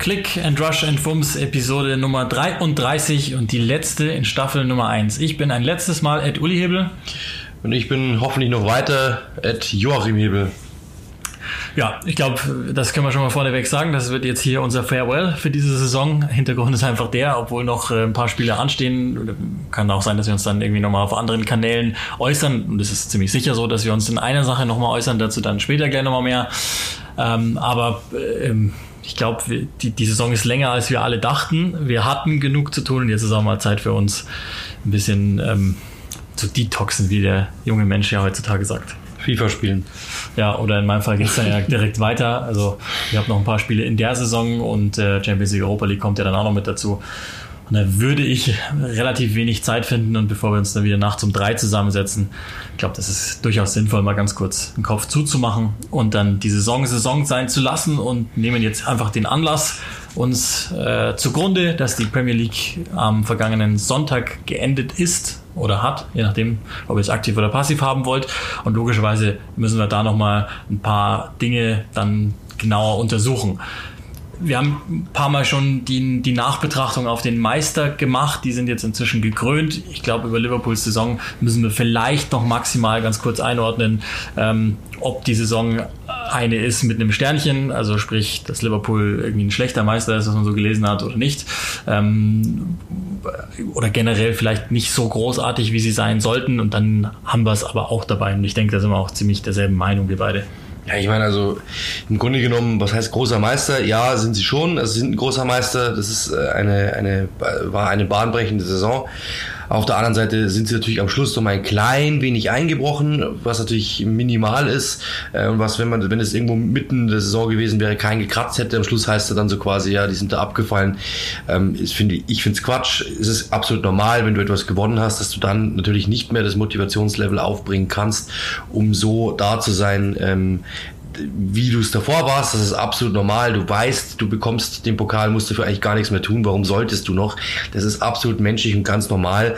Click and Rush and Fums Episode Nummer 33 und die letzte in Staffel Nummer 1. Ich bin ein letztes Mal Ed Uli Hebel. Und ich bin hoffentlich noch weiter Ed Joachim Hebel. Ja, ich glaube, das können wir schon mal vorneweg sagen. Das wird jetzt hier unser Farewell für diese Saison. Hintergrund ist einfach der, obwohl noch äh, ein paar Spiele anstehen. Kann auch sein, dass wir uns dann irgendwie nochmal auf anderen Kanälen äußern. Und es ist ziemlich sicher so, dass wir uns in einer Sache nochmal äußern. Dazu dann später gleich nochmal mehr. Ähm, aber ähm, ich glaube, die, die Saison ist länger, als wir alle dachten. Wir hatten genug zu tun und jetzt ist auch mal Zeit für uns, ein bisschen ähm, zu detoxen, wie der junge Mensch ja heutzutage sagt. FIFA spielen. Ja, oder in meinem Fall geht es dann ja direkt weiter. Also ich habe noch ein paar Spiele in der Saison und äh, Champions League Europa League kommt ja dann auch noch mit dazu. Und da würde ich relativ wenig Zeit finden und bevor wir uns dann wieder nachts um drei zusammensetzen, ich glaube, das ist durchaus sinnvoll, mal ganz kurz den Kopf zuzumachen und dann die Saison Saison sein zu lassen und nehmen jetzt einfach den Anlass uns äh, zugrunde, dass die Premier League am vergangenen Sonntag geendet ist oder hat, je nachdem, ob ihr es aktiv oder passiv haben wollt. Und logischerweise müssen wir da nochmal ein paar Dinge dann genauer untersuchen wir haben ein paar Mal schon die, die Nachbetrachtung auf den Meister gemacht. Die sind jetzt inzwischen gekrönt. Ich glaube, über Liverpools Saison müssen wir vielleicht noch maximal ganz kurz einordnen, ähm, ob die Saison eine ist mit einem Sternchen, also sprich, dass Liverpool irgendwie ein schlechter Meister ist, was man so gelesen hat oder nicht. Ähm, oder generell vielleicht nicht so großartig, wie sie sein sollten. Und dann haben wir es aber auch dabei. Und ich denke, da sind wir auch ziemlich derselben Meinung, wir beide. Ja, ich meine, also im Grunde genommen, was heißt großer Meister? Ja, sind sie schon. Also sie sind ein großer Meister. Das ist äh, eine, eine, war eine bahnbrechende Saison. Auf der anderen Seite sind sie natürlich am Schluss noch mal ein klein wenig eingebrochen, was natürlich minimal ist und was, wenn man, wenn es irgendwo mitten der Saison gewesen wäre, kein gekratzt hätte, am Schluss heißt er dann so quasi, ja, die sind da abgefallen. Ähm, ich finde ich finde es Quatsch. Es ist absolut normal, wenn du etwas gewonnen hast, dass du dann natürlich nicht mehr das Motivationslevel aufbringen kannst, um so da zu sein, ähm, wie du es davor warst, das ist absolut normal. Du weißt, du bekommst den Pokal, musst dafür eigentlich gar nichts mehr tun. Warum solltest du noch? Das ist absolut menschlich und ganz normal.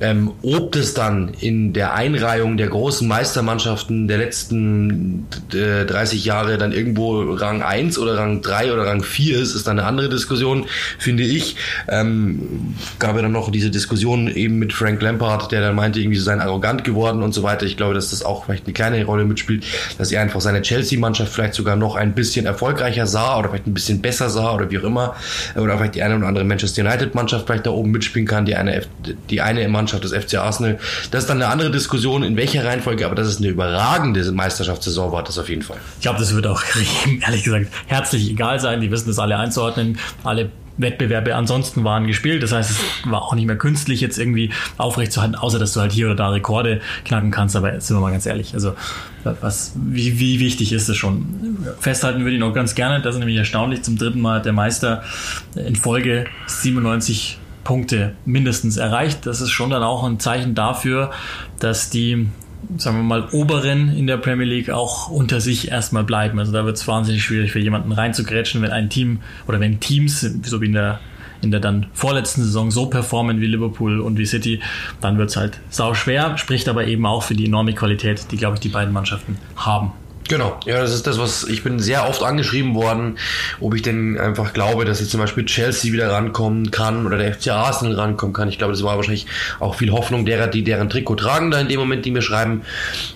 Ähm, ob das dann in der Einreihung der großen Meistermannschaften der letzten äh, 30 Jahre dann irgendwo Rang 1 oder Rang 3 oder Rang 4 ist, ist dann eine andere Diskussion, finde ich. Ähm, gab ja dann noch diese Diskussion eben mit Frank Lampard, der dann meinte, irgendwie so sein arrogant geworden und so weiter. Ich glaube, dass das auch vielleicht eine kleine Rolle mitspielt, dass er einfach seine Chelsea-Mannschaft vielleicht sogar noch ein bisschen erfolgreicher sah oder vielleicht ein bisschen besser sah oder wie auch immer. Oder vielleicht die eine oder andere Manchester United-Mannschaft vielleicht da oben mitspielen kann, die eine, die eine Mannschaft Mannschaft des FC Arsenal. Das ist dann eine andere Diskussion, in welcher Reihenfolge, aber dass es eine überragende Meisterschaftssaison war, das auf jeden Fall. Ich glaube, das wird auch ehrlich gesagt herzlich egal sein. Die wissen das alle einzuordnen. Alle Wettbewerbe ansonsten waren gespielt. Das heißt, es war auch nicht mehr künstlich jetzt irgendwie aufrechtzuerhalten, außer dass du halt hier oder da Rekorde knacken kannst. Aber sind wir mal ganz ehrlich, also was, wie, wie wichtig ist es schon? Festhalten würde ich noch ganz gerne. Das ist nämlich erstaunlich. Zum dritten Mal der Meister in Folge 97 Punkte mindestens erreicht. Das ist schon dann auch ein Zeichen dafür, dass die sagen wir mal, Oberen in der Premier League auch unter sich erstmal bleiben. Also da wird es wahnsinnig schwierig für jemanden reinzugrätschen, wenn ein Team oder wenn Teams, so wie in der in der dann vorletzten Saison so performen wie Liverpool und wie City, dann wird es halt sau schwer, spricht aber eben auch für die enorme Qualität, die, glaube ich, die beiden Mannschaften haben. Genau, ja, das ist das, was ich bin sehr oft angeschrieben worden, ob ich denn einfach glaube, dass jetzt zum Beispiel Chelsea wieder rankommen kann oder der FC Arsenal rankommen kann. Ich glaube, das war wahrscheinlich auch viel Hoffnung derer, die deren Trikot tragen da in dem Moment, die mir schreiben.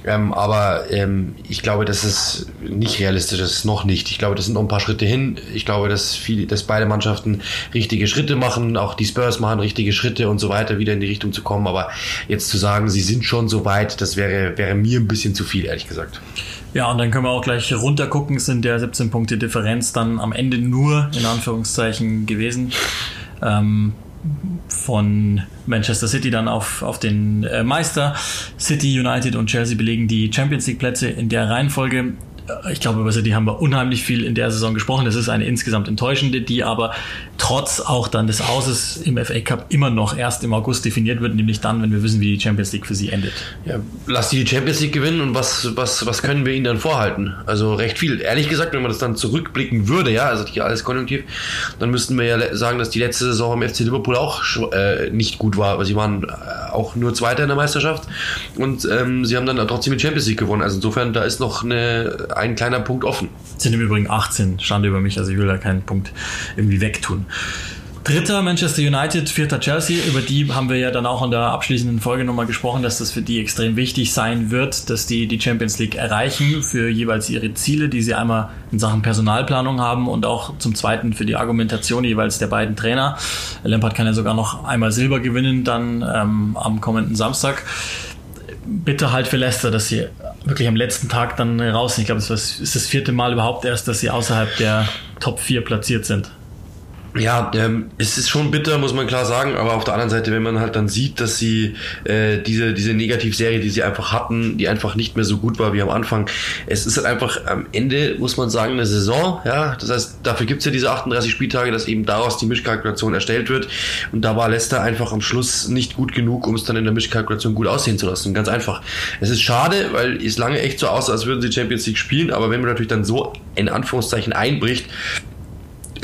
Ähm, aber ähm, ich glaube, das ist nicht realistisch, das ist noch nicht. Ich glaube, das sind noch ein paar Schritte hin. Ich glaube, dass viele, dass beide Mannschaften richtige Schritte machen, auch die Spurs machen richtige Schritte und so weiter, wieder in die Richtung zu kommen. Aber jetzt zu sagen, sie sind schon so weit, das wäre, wäre mir ein bisschen zu viel, ehrlich gesagt. Ja, und dann können wir auch gleich runtergucken, sind der 17 Punkte Differenz dann am Ende nur in Anführungszeichen gewesen. Ähm, von Manchester City dann auf, auf den äh, Meister. City, United und Chelsea belegen die Champions League Plätze in der Reihenfolge ich glaube, über City haben wir unheimlich viel in der Saison gesprochen. Das ist eine insgesamt enttäuschende, die aber trotz auch dann des Auses im FA Cup immer noch erst im August definiert wird, nämlich dann, wenn wir wissen, wie die Champions League für sie endet. Ja, lass die Champions League gewinnen und was, was, was können wir ihnen dann vorhalten? Also recht viel. Ehrlich gesagt, wenn man das dann zurückblicken würde, ja, also hier alles konjunktiv, dann müssten wir ja sagen, dass die letzte Saison im FC Liverpool auch äh, nicht gut war. Sie waren äh, auch nur Zweiter in der Meisterschaft und ähm, sie haben dann trotzdem die Champions League gewonnen. Also insofern, da ist noch eine, ein kleiner Punkt offen. Sind im Übrigen 18, Schande über mich, also ich will da keinen Punkt irgendwie wegtun. Dritter Manchester United, vierter Chelsea. Über die haben wir ja dann auch in der abschließenden Folge nochmal gesprochen, dass das für die extrem wichtig sein wird, dass die die Champions League erreichen für jeweils ihre Ziele, die sie einmal in Sachen Personalplanung haben und auch zum Zweiten für die Argumentation jeweils der beiden Trainer. Lampard kann ja sogar noch einmal Silber gewinnen, dann ähm, am kommenden Samstag. Bitte halt für Leicester, dass sie wirklich am letzten Tag dann raus sind. Ich glaube, es ist das vierte Mal überhaupt erst, dass sie außerhalb der Top 4 platziert sind. Ja, ähm, es ist schon bitter, muss man klar sagen, aber auf der anderen Seite, wenn man halt dann sieht, dass sie äh, diese, diese Negativserie, die sie einfach hatten, die einfach nicht mehr so gut war wie am Anfang, es ist halt einfach am Ende, muss man sagen, eine Saison, ja, das heißt, dafür gibt's ja diese 38 Spieltage, dass eben daraus die Mischkalkulation erstellt wird. Und da war Leicester einfach am Schluss nicht gut genug, um es dann in der Mischkalkulation gut aussehen zu lassen, ganz einfach. Es ist schade, weil es lange echt so aussah, als würden sie Champions League spielen, aber wenn man natürlich dann so in Anführungszeichen einbricht,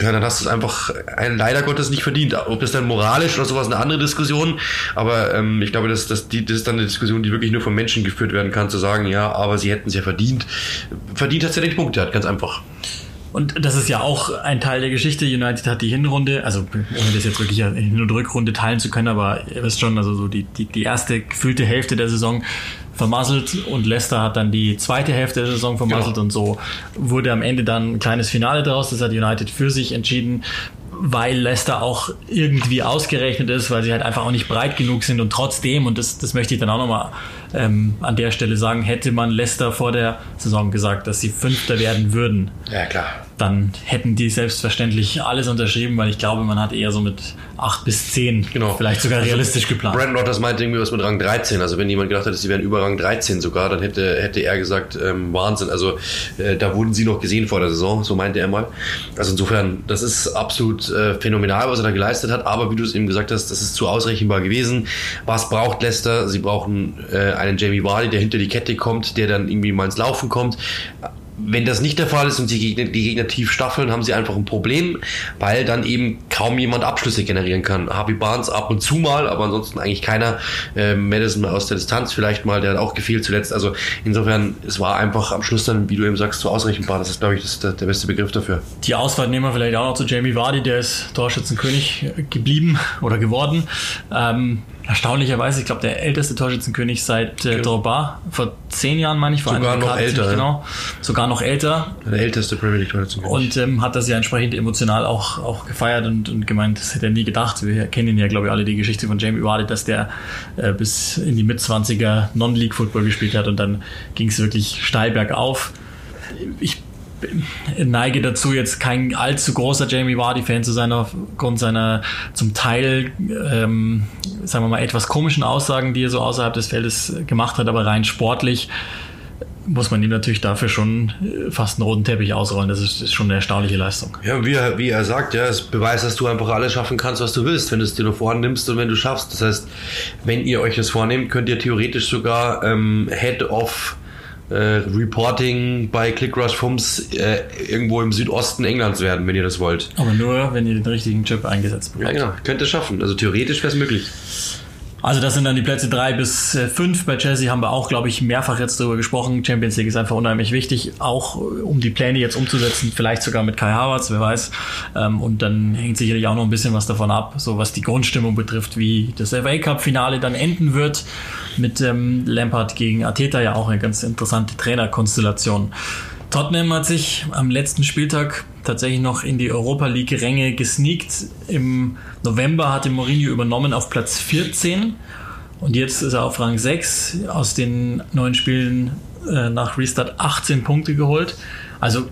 ja, dann hast du es einfach ein, leider Gottes nicht verdient. Ob das dann moralisch oder sowas eine andere Diskussion, aber ähm, ich glaube, dass, dass die, das ist dann eine Diskussion, die wirklich nur von Menschen geführt werden kann, zu sagen, ja, aber sie hätten es ja verdient. Verdient hat sie ja nicht Punkte ganz einfach. Und das ist ja auch ein Teil der Geschichte. United hat die Hinrunde, also ohne das jetzt wirklich in Hin- und Rückrunde teilen zu können, aber ihr wisst schon, also so die, die, die erste gefühlte Hälfte der Saison vermasselt und Leicester hat dann die zweite Hälfte der Saison vermasselt genau. und so wurde am Ende dann ein kleines Finale daraus. Das hat United für sich entschieden weil Leicester auch irgendwie ausgerechnet ist, weil sie halt einfach auch nicht breit genug sind und trotzdem, und das, das möchte ich dann auch nochmal ähm, an der Stelle sagen, hätte man Leicester vor der Saison gesagt, dass sie Fünfter werden würden. Ja, klar dann hätten die selbstverständlich alles unterschrieben, weil ich glaube, man hat eher so mit 8 bis 10 genau. vielleicht sogar also realistisch geplant. Brandon Rodgers meinte irgendwie was mit Rang 13. Also wenn jemand gedacht hätte, sie wären über Rang 13 sogar, dann hätte, hätte er gesagt, ähm, Wahnsinn. Also äh, da wurden sie noch gesehen vor der Saison, so meinte er mal. Also insofern, das ist absolut äh, phänomenal, was er da geleistet hat. Aber wie du es eben gesagt hast, das ist zu ausrechenbar gewesen. Was braucht Leicester? Sie brauchen äh, einen Jamie Vardy, der hinter die Kette kommt, der dann irgendwie mal ins Laufen kommt wenn das nicht der Fall ist und die Gegner, die Gegner tief staffeln, haben sie einfach ein Problem, weil dann eben kaum jemand Abschlüsse generieren kann. Harvey Barnes ab und zu mal, aber ansonsten eigentlich keiner. Äh, Madison aus der Distanz vielleicht mal, der hat auch gefehlt zuletzt. Also insofern, es war einfach am Schluss dann, wie du eben sagst, so ausrechenbar. Das ist, glaube ich, das der, der, beste Begriff dafür. Die Auswahl nehmen wir vielleicht auch noch zu Jamie Vardy, der ist Torschützenkönig geblieben oder geworden. Ähm, erstaunlicherweise, ich glaube, der älteste Torschützenkönig seit äh, Drogba, vor zehn Jahren, meine ich, vor Sogar noch älter. Genau. Sogar noch älter. Der älteste Premier League Torschützenkönig. Und ähm, hat das ja entsprechend emotional auch, auch gefeiert und, und gemeint, das hätte er nie gedacht. Wir kennen ja, glaube ich, alle die Geschichte von Jamie Vardy, dass der äh, bis in die Mitzwanziger Non-League-Football gespielt hat und dann ging es wirklich steil bergauf. Ich neige dazu, jetzt kein allzu großer Jamie Vardy-Fan zu sein, aufgrund seiner zum Teil, ähm, sagen wir mal, etwas komischen Aussagen, die er so außerhalb des Feldes gemacht hat, aber rein sportlich muss man ihm natürlich dafür schon äh, fast einen roten Teppich ausrollen. Das ist, ist schon eine erstaunliche Leistung. Ja, wie er, wie er sagt, ja, es beweist, dass du einfach alles schaffen kannst, was du willst, wenn du es dir nur vornimmst und wenn du schaffst. Das heißt, wenn ihr euch das vornehmt, könnt ihr theoretisch sogar ähm, Head of Reporting bei ClickRush Fums äh, irgendwo im Südosten Englands werden, wenn ihr das wollt. Aber nur, wenn ihr den richtigen Chip eingesetzt bekommt. Ja, genau. Könnt ihr schaffen. Also theoretisch wäre es möglich. Also das sind dann die Plätze drei bis äh, fünf. Bei Chelsea haben wir auch, glaube ich, mehrfach jetzt darüber gesprochen. Champions League ist einfach unheimlich wichtig, auch äh, um die Pläne jetzt umzusetzen, vielleicht sogar mit Kai Havertz, wer weiß. Ähm, und dann hängt sicherlich auch noch ein bisschen was davon ab, so was die Grundstimmung betrifft, wie das FA Cup Finale dann enden wird mit ähm, Lampard gegen Ateta ja auch eine ganz interessante Trainerkonstellation. Tottenham hat sich am letzten Spieltag tatsächlich noch in die Europa League-Ränge gesneakt. Im November hatte Mourinho übernommen auf Platz 14 und jetzt ist er auf Rang 6. Aus den neun Spielen äh, nach Restart 18 Punkte geholt. Also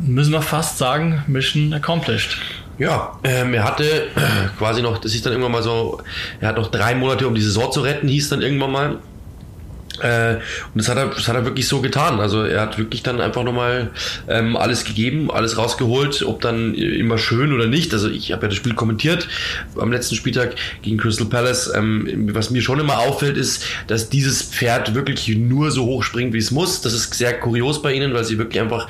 müssen wir fast sagen, Mission accomplished. Ja, ähm, er hatte äh, quasi noch, das ist dann irgendwann mal so, er hat noch drei Monate, um die Saison zu retten, hieß dann irgendwann mal. Äh, und das hat, er, das hat er wirklich so getan. Also er hat wirklich dann einfach nochmal ähm, alles gegeben, alles rausgeholt, ob dann immer schön oder nicht. Also ich habe ja das Spiel kommentiert am letzten Spieltag gegen Crystal Palace. Ähm, was mir schon immer auffällt, ist, dass dieses Pferd wirklich nur so hoch springt, wie es muss. Das ist sehr kurios bei ihnen, weil sie wirklich einfach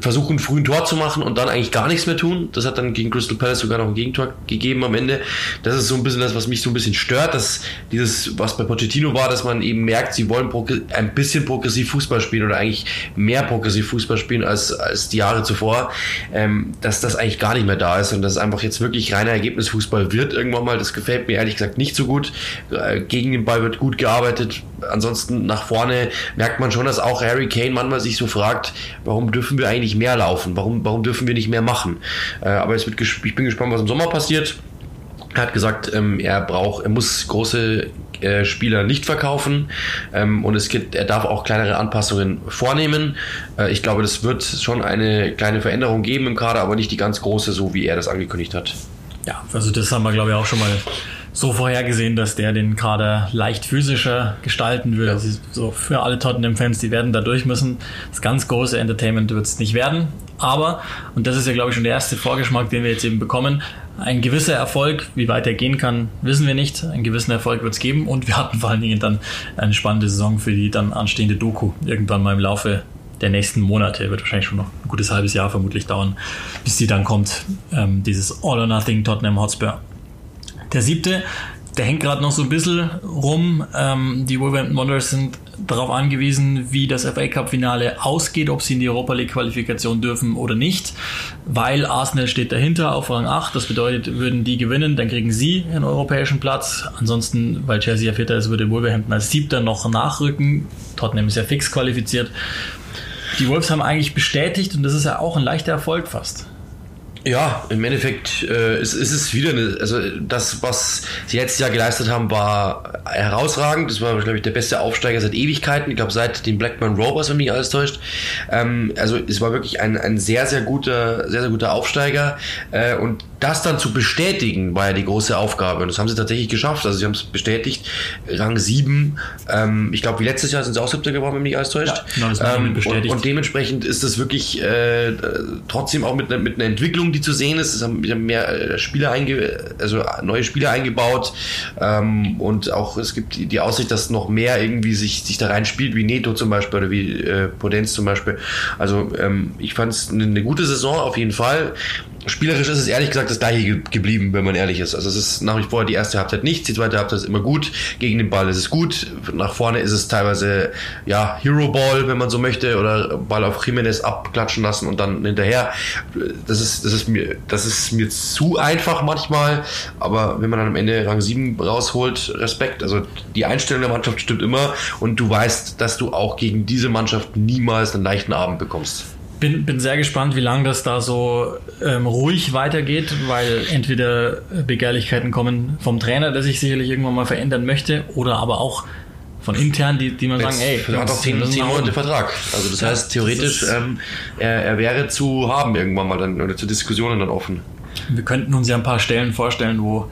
versuchen, früh ein Tor zu machen und dann eigentlich gar nichts mehr tun. Das hat dann gegen Crystal Palace sogar noch ein Gegentor gegeben am Ende. Das ist so ein bisschen das, was mich so ein bisschen stört, dass dieses, was bei Pochettino war, dass man eben merkt, sie wollen ein bisschen progressiv Fußball spielen oder eigentlich mehr progressiv Fußball spielen als, als die Jahre zuvor, ähm, dass das eigentlich gar nicht mehr da ist und dass es einfach jetzt wirklich reiner Ergebnisfußball wird irgendwann mal. Das gefällt mir ehrlich gesagt nicht so gut. Äh, gegen den Ball wird gut gearbeitet. Ansonsten nach vorne merkt man schon, dass auch Harry Kane manchmal sich so fragt, warum dürfen wir eigentlich mehr laufen? Warum, warum dürfen wir nicht mehr machen? Äh, aber ich bin gespannt, was im Sommer passiert. Er hat gesagt, ähm, er braucht, er muss große äh, Spieler nicht verkaufen ähm, und es gibt, er darf auch kleinere Anpassungen vornehmen. Äh, ich glaube, das wird schon eine kleine Veränderung geben im Kader, aber nicht die ganz große, so wie er das angekündigt hat. Ja, also das haben wir, glaube ich, auch schon mal so vorhergesehen, dass der den Kader leicht physischer gestalten will. Ja. Also so für alle Tottenham-Fans, die werden da durch müssen. Das ganz große Entertainment wird es nicht werden. Aber, und das ist ja, glaube ich, schon der erste Vorgeschmack, den wir jetzt eben bekommen, ein gewisser Erfolg, wie weit er gehen kann, wissen wir nicht. Einen gewissen Erfolg wird es geben und wir hatten vor allen Dingen dann eine spannende Saison für die dann anstehende Doku. Irgendwann mal im Laufe der nächsten Monate, wird wahrscheinlich schon noch ein gutes halbes Jahr vermutlich dauern, bis die dann kommt, ähm, dieses All or Nothing Tottenham Hotspur. Der siebte, der hängt gerade noch so ein bisschen rum. Ähm, die Wolverhampton Wanderers sind darauf angewiesen, wie das FA Cup Finale ausgeht, ob sie in die Europa League Qualifikation dürfen oder nicht, weil Arsenal steht dahinter auf Rang 8. Das bedeutet, würden die gewinnen, dann kriegen sie einen europäischen Platz. Ansonsten, weil Chelsea ja Vierter ist, würde Wolverhampton als Siebter noch nachrücken. Tottenham ist ja fix qualifiziert. Die Wolves haben eigentlich bestätigt, und das ist ja auch ein leichter Erfolg fast ja, im Endeffekt äh, ist, ist es wieder eine, also das, was sie letztes Jahr geleistet haben, war herausragend. Das war, glaube ich, der beste Aufsteiger seit Ewigkeiten. Ich glaube, seit den Blackburn Rovers, wenn mich alles täuscht. Ähm, also es war wirklich ein, ein sehr, sehr guter, sehr, sehr guter Aufsteiger. Äh, und das dann zu bestätigen, war ja die große Aufgabe. Und das haben sie tatsächlich geschafft. Also sie haben es bestätigt. Rang 7. Ähm, ich glaube, wie letztes Jahr sind sie auch siebter geworden, wenn mich alles täuscht. Ja, genau, das ähm, bestätigt. Und, und, dementsprechend ist das wirklich äh, trotzdem auch mit, mit einer Entwicklung, die zu sehen ist. Es haben mehr äh, Spieler einge also neue Spieler eingebaut. Ähm, und auch es gibt die Aussicht, dass noch mehr irgendwie sich, sich da reinspielt, wie Neto zum Beispiel oder wie äh, Potenz zum Beispiel. Also ähm, ich fand es eine, eine gute Saison auf jeden Fall. Spielerisch ist es ehrlich gesagt das gleiche geblieben, wenn man ehrlich ist. Also es ist nach wie vor die erste Halbzeit nichts, die zweite Halbzeit ist immer gut. Gegen den Ball ist es gut. Nach vorne ist es teilweise ja Hero Ball, wenn man so möchte, oder Ball auf Jimenez abklatschen lassen und dann hinterher. Das ist, das ist mir, das ist mir zu einfach manchmal. Aber wenn man dann am Ende Rang 7 rausholt, Respekt. Also die Einstellung der Mannschaft stimmt immer und du weißt, dass du auch gegen diese Mannschaft niemals einen leichten Abend bekommst bin, bin sehr gespannt, wie lange das da so ähm, ruhig weitergeht, weil entweder Begehrlichkeiten kommen vom Trainer, der sich sicherlich irgendwann mal verändern möchte, oder aber auch von intern, die, die man Jetzt, sagen, ey, er hat zehn, zehn Monate Vertrag. Also das ja, heißt, theoretisch, das ähm, er, er wäre zu haben irgendwann mal dann oder zu Diskussionen dann offen. Wir könnten uns ja ein paar Stellen vorstellen, wo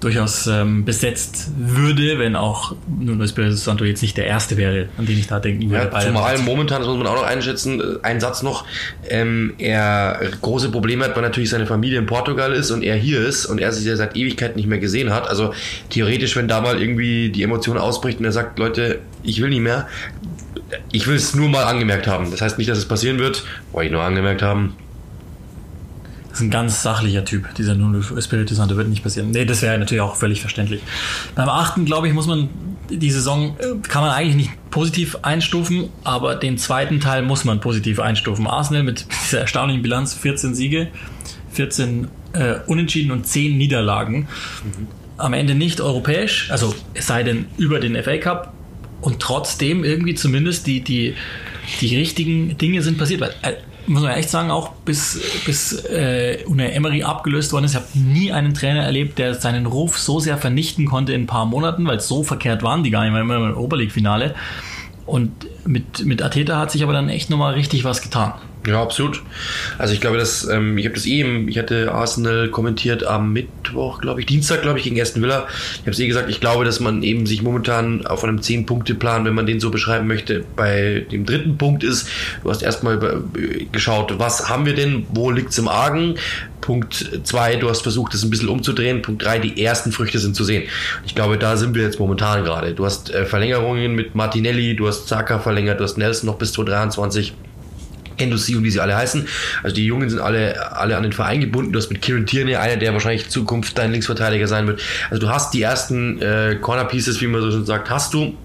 durchaus ähm, besetzt würde, wenn auch Nuno Espirito Santo jetzt nicht der erste wäre, an den ich da denken würde. Ja, zumal momentan, das muss man auch noch einschätzen, äh, ein Satz noch, ähm, er große Probleme hat, weil natürlich seine Familie in Portugal ist und er hier ist und er sich ja seit Ewigkeit nicht mehr gesehen hat. Also theoretisch, wenn da mal irgendwie die Emotion ausbricht und er sagt, Leute, ich will nicht mehr, ich will es nur mal angemerkt haben. Das heißt nicht, dass es passieren wird, wollte ich nur angemerkt haben, ist ein ganz sachlicher Typ, dieser Nuno Espirito Santo wird nicht passieren. Nee, das wäre natürlich auch völlig verständlich. Beim achten, glaube ich, muss man die Saison, äh, kann man eigentlich nicht positiv einstufen, aber den zweiten Teil muss man positiv einstufen. Arsenal mit dieser erstaunlichen Bilanz, 14 Siege, 14 äh, Unentschieden und 10 Niederlagen. Mhm. Am Ende nicht europäisch, also es sei denn über den FA Cup und trotzdem irgendwie zumindest die, die, die richtigen Dinge sind passiert. Weil, äh, muss man echt sagen, auch bis, bis äh, Unai Emery abgelöst worden ist, ich habe nie einen Trainer erlebt, der seinen Ruf so sehr vernichten konnte in ein paar Monaten, weil so verkehrt waren die gar nicht mehr im Oberleague-Finale. Und mit, mit Ateta hat sich aber dann echt nochmal richtig was getan. Ja, absolut. Also ich glaube, dass ähm, ich habe das eben, ich hatte Arsenal kommentiert am Mittwoch, glaube ich, Dienstag, glaube ich, gegen Aston Villa. Ich habe es eh gesagt, ich glaube, dass man eben sich momentan auf einem 10-Punkte-Plan, wenn man den so beschreiben möchte, bei dem dritten Punkt ist, du hast erstmal geschaut, was haben wir denn, wo liegt's im Argen? Punkt zwei, du hast versucht, das ein bisschen umzudrehen. Punkt drei, die ersten Früchte sind zu sehen. Ich glaube, da sind wir jetzt momentan gerade. Du hast äh, Verlängerungen mit Martinelli, du hast Zaka verlängert, du hast Nelson noch bis 2023 Endossi und wie sie alle heißen. Also die Jungen sind alle, alle an den Verein gebunden. Du hast mit Kieran Tierney, einer, der wahrscheinlich Zukunft dein Linksverteidiger sein wird. Also du hast die ersten äh, Corner Pieces, wie man so schon sagt, hast du.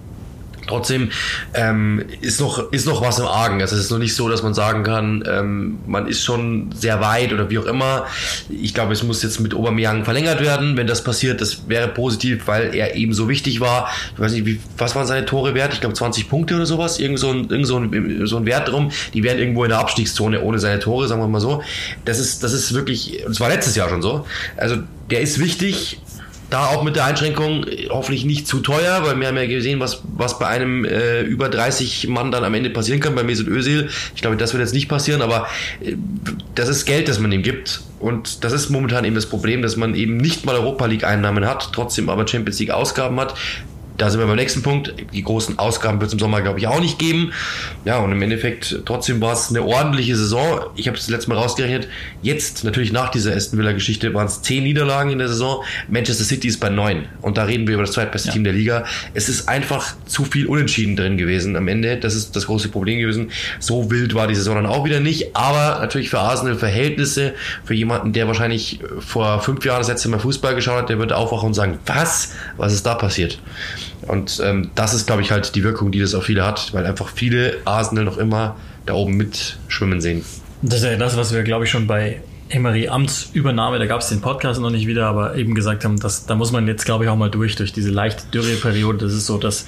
Trotzdem ähm, ist, noch, ist noch was im Argen. Also es ist noch nicht so, dass man sagen kann, ähm, man ist schon sehr weit oder wie auch immer. Ich glaube, es muss jetzt mit Aubameyang verlängert werden. Wenn das passiert, das wäre positiv, weil er eben so wichtig war. Ich weiß nicht, wie, was waren seine Tore wert? Ich glaube 20 Punkte oder sowas. Irgend so ein, irgend so ein, so ein Wert drum. Die wären irgendwo in der Abstiegszone ohne seine Tore, sagen wir mal so. Das ist, das ist wirklich, und es war letztes Jahr schon so. Also der ist wichtig da auch mit der Einschränkung hoffentlich nicht zu teuer, weil wir haben ja gesehen, was, was bei einem äh, über 30 Mann dann am Ende passieren kann, bei Mesut Özil. Ich glaube, das wird jetzt nicht passieren, aber äh, das ist Geld, das man ihm gibt. Und das ist momentan eben das Problem, dass man eben nicht mal Europa League Einnahmen hat, trotzdem aber Champions League Ausgaben hat da sind wir beim nächsten Punkt. Die großen Ausgaben wird es im Sommer, glaube ich, auch nicht geben. Ja, und im Endeffekt, trotzdem war es eine ordentliche Saison. Ich habe es das letzte Mal rausgerechnet. Jetzt, natürlich nach dieser Aston Villa-Geschichte, waren es zehn Niederlagen in der Saison. Manchester City ist bei neun. Und da reden wir über das zweitbeste ja. Team der Liga. Es ist einfach zu viel Unentschieden drin gewesen am Ende. Das ist das große Problem gewesen. So wild war die Saison dann auch wieder nicht. Aber natürlich für Arsenal Verhältnisse, für jemanden, der wahrscheinlich vor fünf Jahren das letzte Mal Fußball geschaut hat, der wird aufwachen und sagen, was? Was ist da passiert? Und ähm, das ist, glaube ich, halt die Wirkung, die das auf viele hat, weil einfach viele Arsenal noch immer da oben mitschwimmen sehen. Das ist ja das, was wir, glaube ich, schon bei Emery Amtsübernahme, da gab es den Podcast noch nicht wieder, aber eben gesagt haben, dass da muss man jetzt, glaube ich, auch mal durch, durch diese leichte Dürreperiode. Das ist so, dass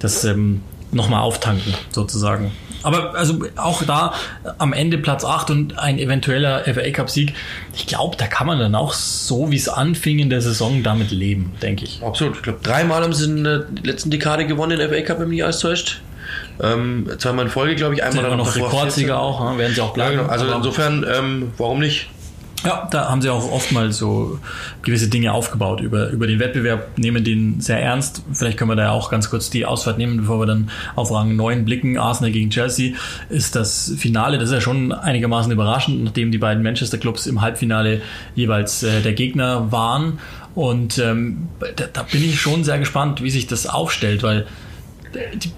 das ähm, nochmal auftanken, sozusagen. Aber also auch da am Ende Platz 8 und ein eventueller FA Cup Sieg, ich glaube, da kann man dann auch so, wie es anfing in der Saison, damit leben, denke ich. Absolut. Ich glaube, dreimal haben sie in der letzten Dekade gewonnen, den FA Cup, wenn mich alles täuscht. Ähm, zweimal in Folge, glaube ich, einmal dann noch Rekordsieger auch, ne? werden sie auch bleiben. Ja, genau. Also insofern, ähm, warum nicht? Ja, da haben sie auch oftmals so gewisse Dinge aufgebaut über, über den Wettbewerb, nehmen den sehr ernst. Vielleicht können wir da auch ganz kurz die Ausfahrt nehmen, bevor wir dann auf Rang 9 blicken. Arsenal gegen Chelsea ist das Finale. Das ist ja schon einigermaßen überraschend, nachdem die beiden Manchester Clubs im Halbfinale jeweils äh, der Gegner waren. Und ähm, da, da bin ich schon sehr gespannt, wie sich das aufstellt, weil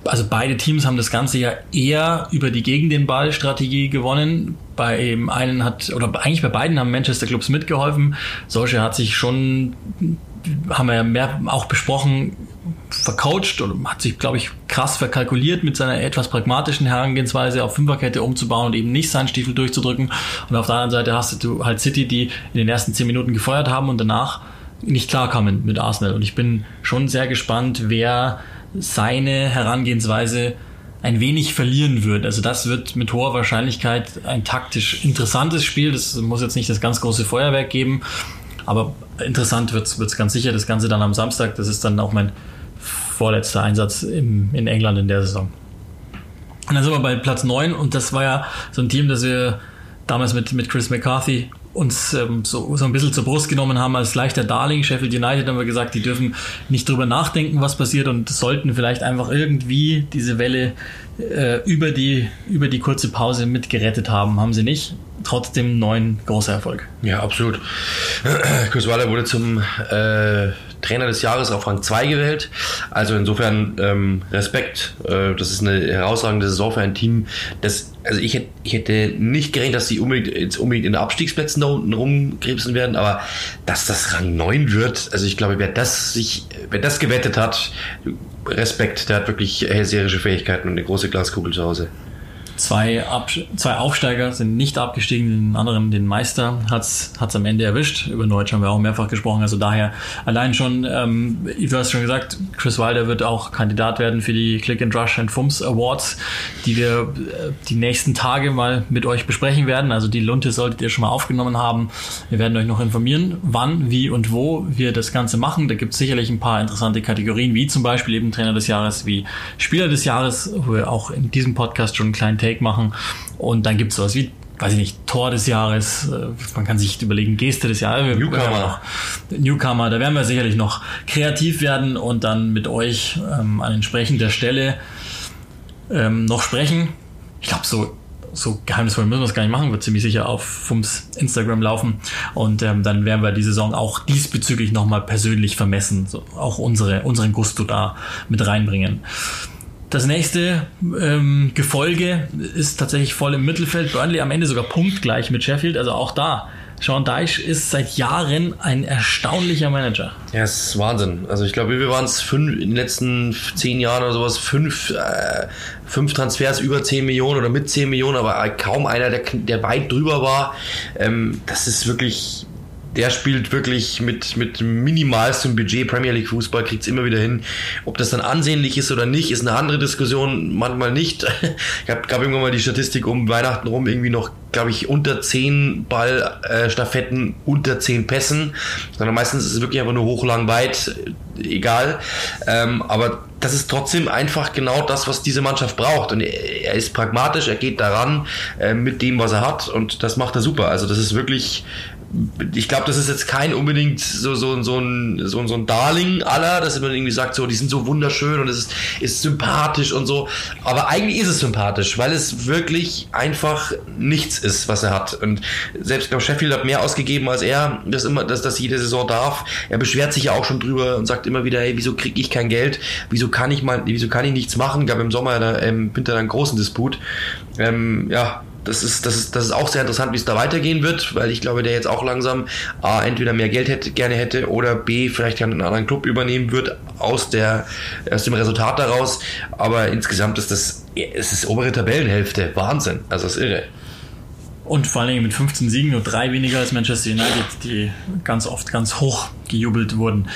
also beide Teams haben das Ganze ja eher über die gegen den Ball Strategie gewonnen. Bei dem einen hat, oder eigentlich bei beiden haben Manchester Clubs mitgeholfen. Solche hat sich schon, haben wir ja mehr auch besprochen, vercoacht und hat sich, glaube ich, krass verkalkuliert mit seiner etwas pragmatischen Herangehensweise auf Fünferkette umzubauen und eben nicht seinen Stiefel durchzudrücken. Und auf der anderen Seite hast du halt City, die in den ersten zehn Minuten gefeuert haben und danach nicht klarkamen mit Arsenal. Und ich bin schon sehr gespannt, wer seine Herangehensweise ein wenig verlieren wird. Also das wird mit hoher Wahrscheinlichkeit ein taktisch interessantes Spiel. Das muss jetzt nicht das ganz große Feuerwerk geben, aber interessant wird es ganz sicher. Das Ganze dann am Samstag. Das ist dann auch mein vorletzter Einsatz im, in England in der Saison. Und dann sind wir bei Platz 9 und das war ja so ein Team, das wir damals mit, mit Chris McCarthy uns ähm, so, so ein bisschen zur Brust genommen haben als leichter Darling. Sheffield United haben wir gesagt, die dürfen nicht drüber nachdenken, was passiert und sollten vielleicht einfach irgendwie diese Welle äh, über, die, über die kurze Pause mitgerettet haben. Haben sie nicht. Trotzdem neun großer Erfolg. Ja, absolut. Chris Waller wurde zum äh, Trainer des Jahres auf Rang 2 gewählt. Also insofern ähm, Respekt. Äh, das ist eine herausragende Saison für ein Team, das, also ich hätte, ich hätte nicht gerechnet, dass sie unbedingt, jetzt unbedingt in den Abstiegsplätzen da unten rumkrebsen werden, aber dass das Rang 9 wird, also ich glaube, wer das sich, wer das gewettet hat, Respekt, der hat wirklich hellseherische Fähigkeiten und eine große Glaskugel zu Hause. Zwei, Ab zwei Aufsteiger sind nicht abgestiegen, den anderen, den Meister, hat es am Ende erwischt. Über Deutsch haben wir auch mehrfach gesprochen. Also daher allein schon, ähm, du hast schon gesagt, Chris Wilder wird auch Kandidat werden für die Click and Rush and Fums Awards, die wir äh, die nächsten Tage mal mit euch besprechen werden. Also die Lunte solltet ihr schon mal aufgenommen haben. Wir werden euch noch informieren, wann, wie und wo wir das Ganze machen. Da gibt es sicherlich ein paar interessante Kategorien, wie zum Beispiel eben Trainer des Jahres, wie Spieler des Jahres, wo wir auch in diesem Podcast schon einen kleinen Take Take machen. Und dann gibt es sowas wie weiß ich nicht, Tor des Jahres, äh, man kann sich überlegen, Geste des Jahres. Newcomer. Newcomer, da werden wir sicherlich noch kreativ werden und dann mit euch ähm, an entsprechender Stelle ähm, noch sprechen. Ich glaube, so, so geheimnisvoll müssen wir es gar nicht machen, wird ziemlich sicher auf Fums Instagram laufen. Und ähm, dann werden wir die Saison auch diesbezüglich nochmal persönlich vermessen, so auch unsere, unseren Gusto da mit reinbringen. Das nächste ähm, Gefolge ist tatsächlich voll im Mittelfeld. Burnley am Ende sogar punktgleich mit Sheffield. Also auch da Sean Deich ist seit Jahren ein erstaunlicher Manager. Ja, es ist Wahnsinn. Also ich glaube, wir waren es in den letzten zehn Jahren oder sowas, fünf, äh, fünf Transfers über 10 Millionen oder mit 10 Millionen, aber kaum einer, der, der weit drüber war. Ähm, das ist wirklich der spielt wirklich mit, mit minimalstem Budget Premier League Fußball, kriegt es immer wieder hin. Ob das dann ansehnlich ist oder nicht, ist eine andere Diskussion, manchmal nicht. Ich habe gab irgendwann mal die Statistik um Weihnachten rum, irgendwie noch, glaube ich, unter 10 Ballstaffetten, äh, unter 10 Pässen, sondern meistens ist es wirklich einfach nur hoch, lang, weit, egal. Ähm, aber das ist trotzdem einfach genau das, was diese Mannschaft braucht. Und er, er ist pragmatisch, er geht daran äh, mit dem, was er hat und das macht er super. Also das ist wirklich ich glaube, das ist jetzt kein unbedingt so, so, so, ein, so, so ein Darling aller, dass man irgendwie sagt, so, die sind so wunderschön und es ist, ist sympathisch und so. Aber eigentlich ist es sympathisch, weil es wirklich einfach nichts ist, was er hat. Und selbst, glaube Sheffield hat mehr ausgegeben als er, das immer, dass das jede Saison darf. Er beschwert sich ja auch schon drüber und sagt immer wieder, hey, wieso kriege ich kein Geld? Wieso kann ich mal, wieso kann ich nichts machen? Gab im Sommer, im Winter einen großen Disput. Ähm, ja, das ist, das ist, das ist auch sehr interessant, wie es da weitergehen wird, weil ich glaube, der jetzt auch langsam A, entweder mehr Geld hätte, gerne hätte oder B, vielleicht einen anderen Club übernehmen wird aus, der, aus dem Resultat daraus. Aber insgesamt ist das, es ist obere Tabellenhälfte. Wahnsinn. Also das ist irre. Und vor allen Dingen mit 15 Siegen nur drei weniger als Manchester United, die ganz oft ganz hoch gejubelt wurden.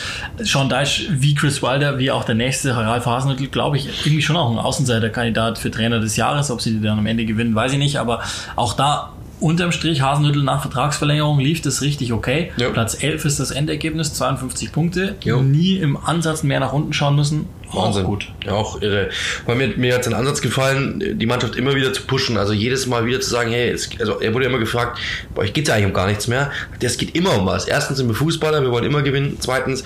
Sean Deich, wie Chris Wilder, wie auch der nächste Ralf Hasenhüttl, glaube ich, irgendwie schon auch ein Außenseiterkandidat für Trainer des Jahres. Ob sie die dann am Ende gewinnen, weiß ich nicht. Aber auch da unterm Strich Hasenhüttel nach Vertragsverlängerung lief das richtig okay. Jo. Platz 11 ist das Endergebnis, 52 Punkte. Jo. Nie im Ansatz mehr nach unten schauen müssen. Wahnsinn. Auch gut. Ja, auch irre. Weil mir, mir hat den Ansatz gefallen, die Mannschaft immer wieder zu pushen. Also jedes Mal wieder zu sagen, hey, es, also er wurde immer gefragt, bei euch geht es eigentlich um gar nichts mehr. Das geht immer um was. Erstens sind wir Fußballer, wir wollen immer gewinnen. Zweitens,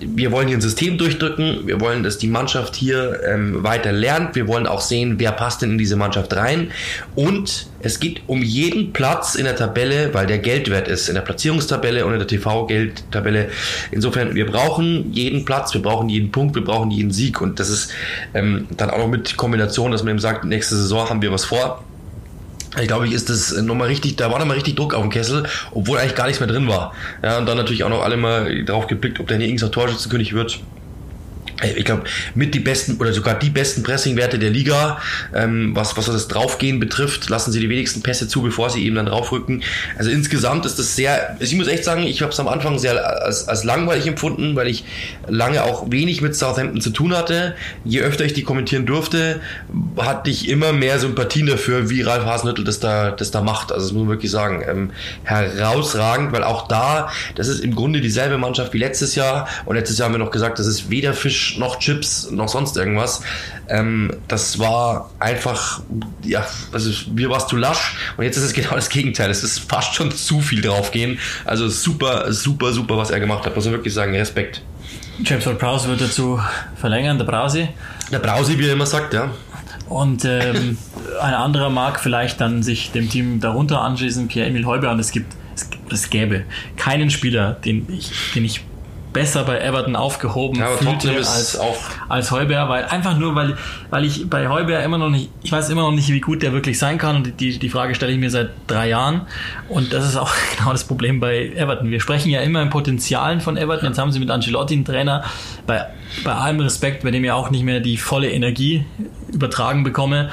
wir wollen hier ein System durchdrücken, wir wollen, dass die Mannschaft hier ähm, weiter lernt, wir wollen auch sehen, wer passt denn in diese Mannschaft rein und es geht um jeden Platz in der Tabelle, weil der Geldwert ist, in der Platzierungstabelle und in der TV-Geldtabelle. Insofern, wir brauchen jeden Platz, wir brauchen jeden Punkt, wir brauchen jeden Sieg. Und das ist ähm, dann auch noch mit Kombination, dass man eben sagt, nächste Saison haben wir was vor. Ich glaube, ich ist das nochmal richtig, da war nochmal richtig Druck auf dem Kessel, obwohl eigentlich gar nichts mehr drin war. Ja, und dann natürlich auch noch alle mal drauf geblickt, ob der hier irgendein Torschützenkönig wird ich glaube, mit die besten oder sogar die besten Pressingwerte der Liga, ähm, was, was das Draufgehen betrifft, lassen sie die wenigsten Pässe zu, bevor sie eben dann draufrücken. Also insgesamt ist das sehr, also ich muss echt sagen, ich habe es am Anfang sehr als, als langweilig empfunden, weil ich lange auch wenig mit Southampton zu tun hatte. Je öfter ich die kommentieren durfte, hatte ich immer mehr Sympathien dafür, wie Ralf Hasenhüttl das da, das da macht. Also das muss man wirklich sagen. Ähm, herausragend, weil auch da, das ist im Grunde dieselbe Mannschaft wie letztes Jahr und letztes Jahr haben wir noch gesagt, das ist weder Fisch noch Chips, noch sonst irgendwas. Ähm, das war einfach, ja, also mir war es zu lasch und jetzt ist es genau das Gegenteil. Es ist fast schon zu viel draufgehen. Also super, super, super, was er gemacht hat. Muss man wirklich sagen, Respekt. James Ward Prowse wird dazu verlängern, der Brause. Der Brause, wie er immer sagt, ja. Und ähm, ein anderer mag vielleicht dann sich dem Team darunter anschließen, Pierre-Emil Heuber. Und es gibt, es, es gäbe keinen Spieler, den ich, den ich besser bei Everton aufgehoben ja, fühlte als, als Heuber, weil einfach nur, weil, weil ich bei Heuber immer noch nicht, ich weiß immer noch nicht, wie gut der wirklich sein kann und die, die Frage stelle ich mir seit drei Jahren und das ist auch genau das Problem bei Everton. Wir sprechen ja immer im Potenzialen von Everton, jetzt haben sie mit Ancelotti einen Trainer, bei, bei allem Respekt, bei dem ich auch nicht mehr die volle Energie übertragen bekomme,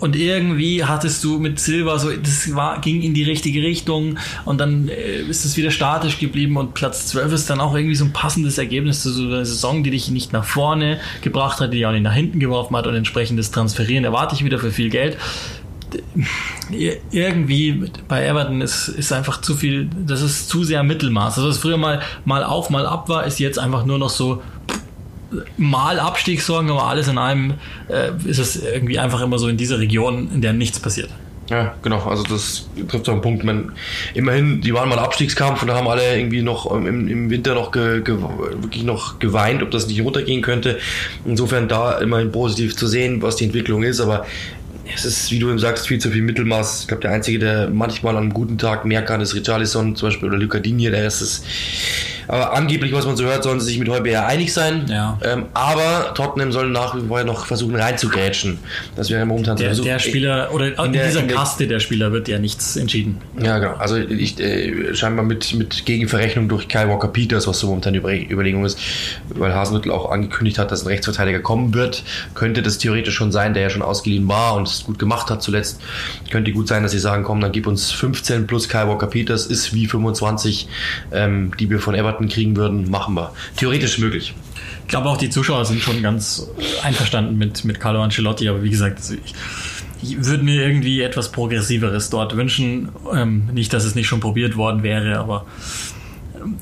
und irgendwie hattest du mit Silva so, das war, ging in die richtige Richtung und dann äh, ist es wieder statisch geblieben und Platz 12 ist dann auch irgendwie so ein passendes Ergebnis zu so einer Saison, die dich nicht nach vorne gebracht hat, die dich auch nicht nach hinten geworfen hat und entsprechendes Transferieren erwarte ich wieder für viel Geld irgendwie bei Everton ist, ist einfach zu viel, das ist zu sehr Mittelmaß. Also was früher mal, mal auf, mal ab war, ist jetzt einfach nur noch so mal Abstiegssorgen, aber alles in allem äh, ist es irgendwie einfach immer so in dieser Region, in der nichts passiert. Ja, genau, also das trifft so einen Punkt. Man, immerhin, die waren mal Abstiegskampf und da haben alle irgendwie noch im, im Winter noch ge, ge, wirklich noch geweint, ob das nicht runtergehen könnte. Insofern da immerhin positiv zu sehen, was die Entwicklung ist, aber es ist, wie du eben sagst, viel zu viel Mittelmaß. Ich glaube, der Einzige, der manchmal an einem guten Tag mehr kann, ist Richarlison zum Beispiel oder Luca Digne. Der ist Aber angeblich, was man so hört, sollen sie sich mit Heubier einig sein. Ja. Ähm, aber Tottenham soll nach wie vor noch versuchen reinzugrätschen. Das wäre momentan der, Versuch. der Spieler, oder in, der- dieser in der- Kaste der Spieler wird ja nichts entschieden. Ja, genau. Also ich äh, scheinbar mit, mit Gegenverrechnung durch Kyle Walker Peters, was so momentan die Über- Überlegung ist, weil Hasenhüttl auch angekündigt hat, dass ein Rechtsverteidiger kommen wird, könnte das theoretisch schon sein, der ja schon ausgeliehen war und es gut gemacht hat zuletzt. Könnte gut sein, dass sie sagen, komm, dann gib uns 15 plus Kyle Walker Peters, ist wie 25, ähm, die wir von Everton kriegen würden, machen wir. Theoretisch möglich. Ich glaube auch die Zuschauer sind schon ganz einverstanden mit, mit Carlo Ancelotti, aber wie gesagt, also ich, ich würde mir irgendwie etwas Progressiveres dort wünschen. Ähm, nicht, dass es nicht schon probiert worden wäre, aber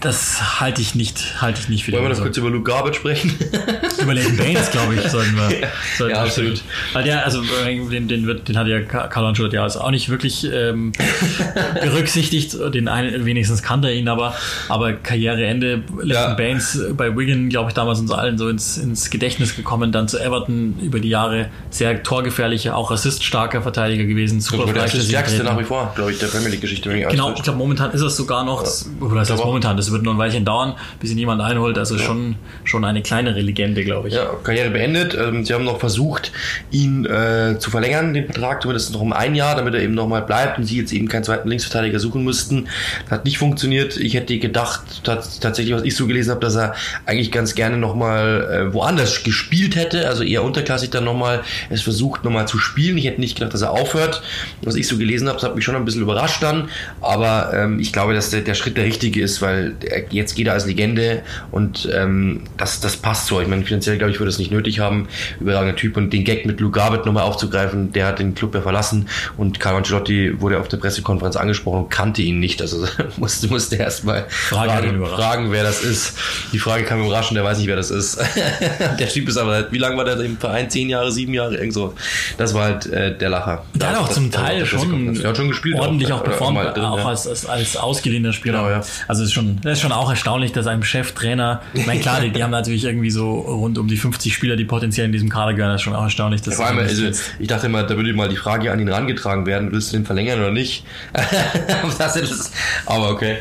das halte ich nicht, halte ich nicht für Wollen wir noch kurz über Luke Garbage sprechen? Über Leighton Baines, glaube ich, sollten wir. Sollten Ja, absolut. Weil der, also den, den, wird, den hat ja Carlo Ancelotti ja also auch nicht wirklich ähm, berücksichtigt. Den einen, wenigstens kannte er ihn, aber, aber Karriereende. Leighton Ja. Baines bei Wigan, glaube ich, damals uns allen so ins, ins Gedächtnis gekommen. Dann zu Everton über die Jahre sehr torgefährlicher, auch assiststarker Verteidiger gewesen. Super der stärkste nach wie vor, glaube ich, der Premier League-Geschichte. Genau, ich glaube, momentan ist es sogar noch, oder das heißt Aber- momentan, das wird nur ein Weilchen dauern, bis ihn jemand einholt. Also schon, schon eine kleinere Legende, glaube ich. Ja, Karriere beendet. Ähm, Sie haben noch versucht, ihn äh, zu verlängern, den Vertrag, zumindest noch um ein Jahr, damit er eben nochmal bleibt und Sie jetzt eben keinen zweiten Linksverteidiger suchen müssten. Das hat nicht funktioniert. Ich hätte gedacht, tats- tatsächlich, was ich so gelesen habe, dass er eigentlich ganz gerne nochmal äh, woanders gespielt hätte, also eher unterklassig dann nochmal es versucht nochmal zu spielen. Ich hätte nicht gedacht, dass er aufhört. Was ich so gelesen habe, das hat mich schon ein bisschen überrascht dann, aber ähm, ich glaube, dass der, der Schritt der richtige ist, weil jetzt geht er als Legende und ähm, das, das passt so. Ich meine, finanziell glaube ich, würde es nicht nötig haben. Überragender Typ und den Gag mit Luke Garbett nochmal aufzugreifen, der hat den Club ja verlassen und Carlo Ancelotti wurde auf der Pressekonferenz angesprochen und kannte ihn nicht. Also musste, musste erst mal Frage hat ihn fragen, fragen, wer das ist. Die Frage kam überraschen, der weiß nicht, wer das ist. der Typ ist aber, wie lange war der im Verein? Zehn Jahre, sieben Jahre, irgend so. Das war halt äh, der Lacher. Der hat auch zum Teil schon, schon gespielt. ordentlich auch Oder performt, mal drin, auch als, als, als ausgeliehener Spieler. Genau, ja. Also ist schon, das ist schon auch erstaunlich, dass ein Cheftrainer, ich meine klar, die, die haben natürlich irgendwie so rund um die 50 Spieler, die potenziell in diesem Kader gehören, das ist schon auch erstaunlich. Dass Vor allem, also, ich dachte immer, da würde mal die Frage an ihn rangetragen werden, willst du den verlängern oder nicht? das ist, aber okay.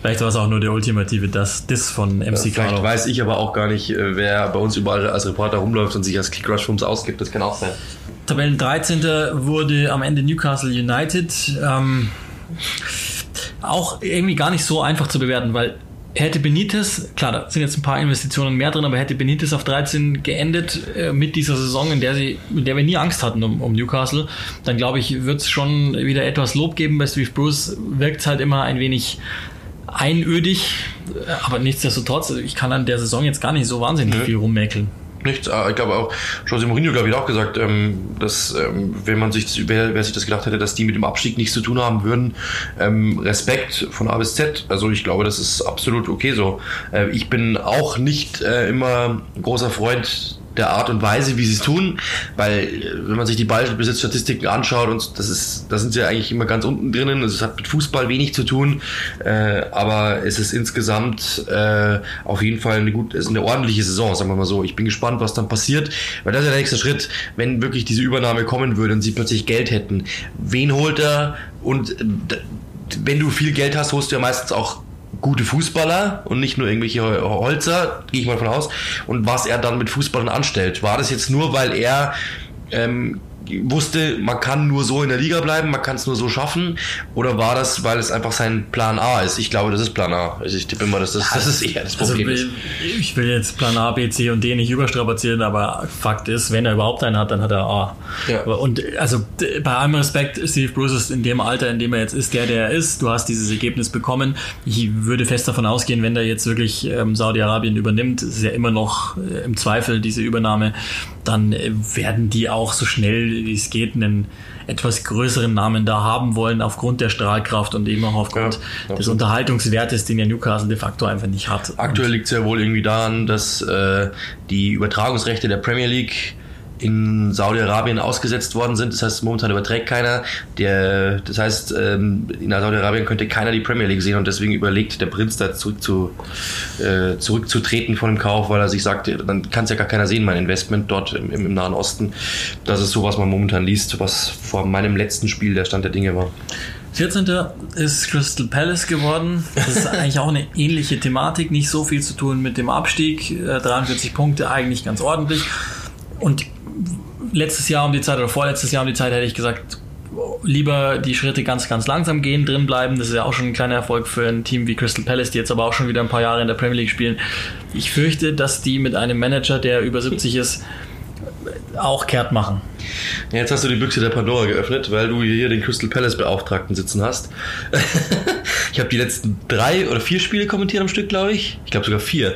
vielleicht war es auch nur der ultimative das, Diss von MC Vielleicht Carlo. weiß ich aber auch gar nicht, äh, wer bei uns überall als Reporter rumläuft und sich als Kick Rush Films ausgibt. Das kann auch sein. Tabellen 13. wurde am Ende Newcastle United. Ähm, auch irgendwie gar nicht so einfach zu bewerten, weil hätte Benitez, klar, da sind jetzt ein paar Investitionen mehr drin, aber hätte Benitez auf 13 geendet äh, mit dieser Saison, in der sie, in der wir nie Angst hatten um, um Newcastle, dann glaube ich, wird es schon wieder etwas Lob geben. Bei Steve Bruce wirkt halt immer ein wenig einödig, aber nichtsdestotrotz, ich kann an der Saison jetzt gar nicht so wahnsinnig viel rummäkeln. Nichts, äh, ich glaube auch, José Mourinho, glaube ich, hat auch gesagt, ähm, dass, ähm, wenn man sich, wer, wer sich das gedacht hätte, dass die mit dem Abstieg nichts zu tun haben würden, ähm, Respekt von A bis Z. Also ich glaube, das ist absolut okay so. Äh, ich bin auch nicht äh, immer großer Freund der Art und Weise, wie sie es tun, weil äh, wenn man sich die Ballbesitzstatistiken anschaut und das ist, da sind sie eigentlich immer ganz unten drinnen. Also Es hat mit Fußball wenig zu tun, äh, aber es ist insgesamt äh, auf jeden Fall eine gut, es ist eine ordentliche Saison, sagen wir mal so. Ich bin gespannt, was dann passiert, weil das ist ja der nächste Schritt, wenn wirklich diese Übernahme kommen würde und sie plötzlich Geld hätten. Wen holt er? Und äh, wenn du viel Geld hast, holst du ja meistens auch gute Fußballer und nicht nur irgendwelche Holzer, gehe ich mal von aus. Und was er dann mit Fußballern anstellt. War das jetzt nur, weil er ähm, wusste, man kann nur so in der Liga bleiben, man kann es nur so schaffen? Oder war das, weil es einfach sein Plan A ist? Ich glaube, das ist Plan A. Also ich tippe immer, dass das, das ist eher das Also Problem. ist. will- ich will jetzt Plan A, B, C und D nicht überstrapazieren, aber Fakt ist, wenn er überhaupt einen hat, dann hat er A. Ja. Und also bei allem Respekt, Steve Bruce ist in dem Alter, in dem er jetzt ist, der, der er ist. Du hast dieses Ergebnis bekommen. Ich würde fest davon ausgehen, wenn der jetzt wirklich ähm, Saudi-Arabien übernimmt, ist ja immer noch äh, im Zweifel diese Übernahme, dann äh, werden die auch so schnell wie es geht einen etwas größeren Namen da haben wollen, aufgrund der Strahlkraft und eben auch aufgrund Ja, des. Unterhaltungswertes, den ja Newcastle de facto einfach nicht hat. Aktuell liegt es ja wohl irgendwie daran, dass äh, die Übertragungsrechte der Premier League in Saudi-Arabien ausgesetzt worden sind. Das heißt, momentan überträgt keiner. Der, das heißt, ähm, in Saudi-Arabien könnte keiner die Premier League sehen und deswegen überlegt der Prinz da zurück zu, äh, zurückzutreten von dem Kauf, weil er sich sagt, dann kann es ja gar keiner sehen, mein Investment dort im, im, Nahen Osten. Das ist so, was man momentan liest, was vor meinem letzten Spiel der Stand der Dinge war. 14. ist Crystal Palace geworden. Das ist eigentlich auch eine ähnliche Thematik. Nicht so viel zu tun mit dem Abstieg. 43 äh, Punkte, eigentlich ganz ordentlich. Und letztes Jahr um die Zeit oder vorletztes Jahr um die Zeit hätte ich gesagt, lieber die Schritte ganz, ganz langsam gehen, drin bleiben. Das ist ja auch schon ein kleiner Erfolg für ein Team wie Crystal Palace, die jetzt aber auch schon wieder ein paar Jahre in der Premier League spielen. Ich fürchte, dass die mit einem Manager, der über 70 ist, auch kehrt machen. Jetzt hast du die Büchse der Pandora geöffnet, weil du hier den Crystal Palace Beauftragten sitzen hast. ich habe die letzten drei oder vier Spiele kommentiert am Stück, glaube ich. Ich glaube sogar vier.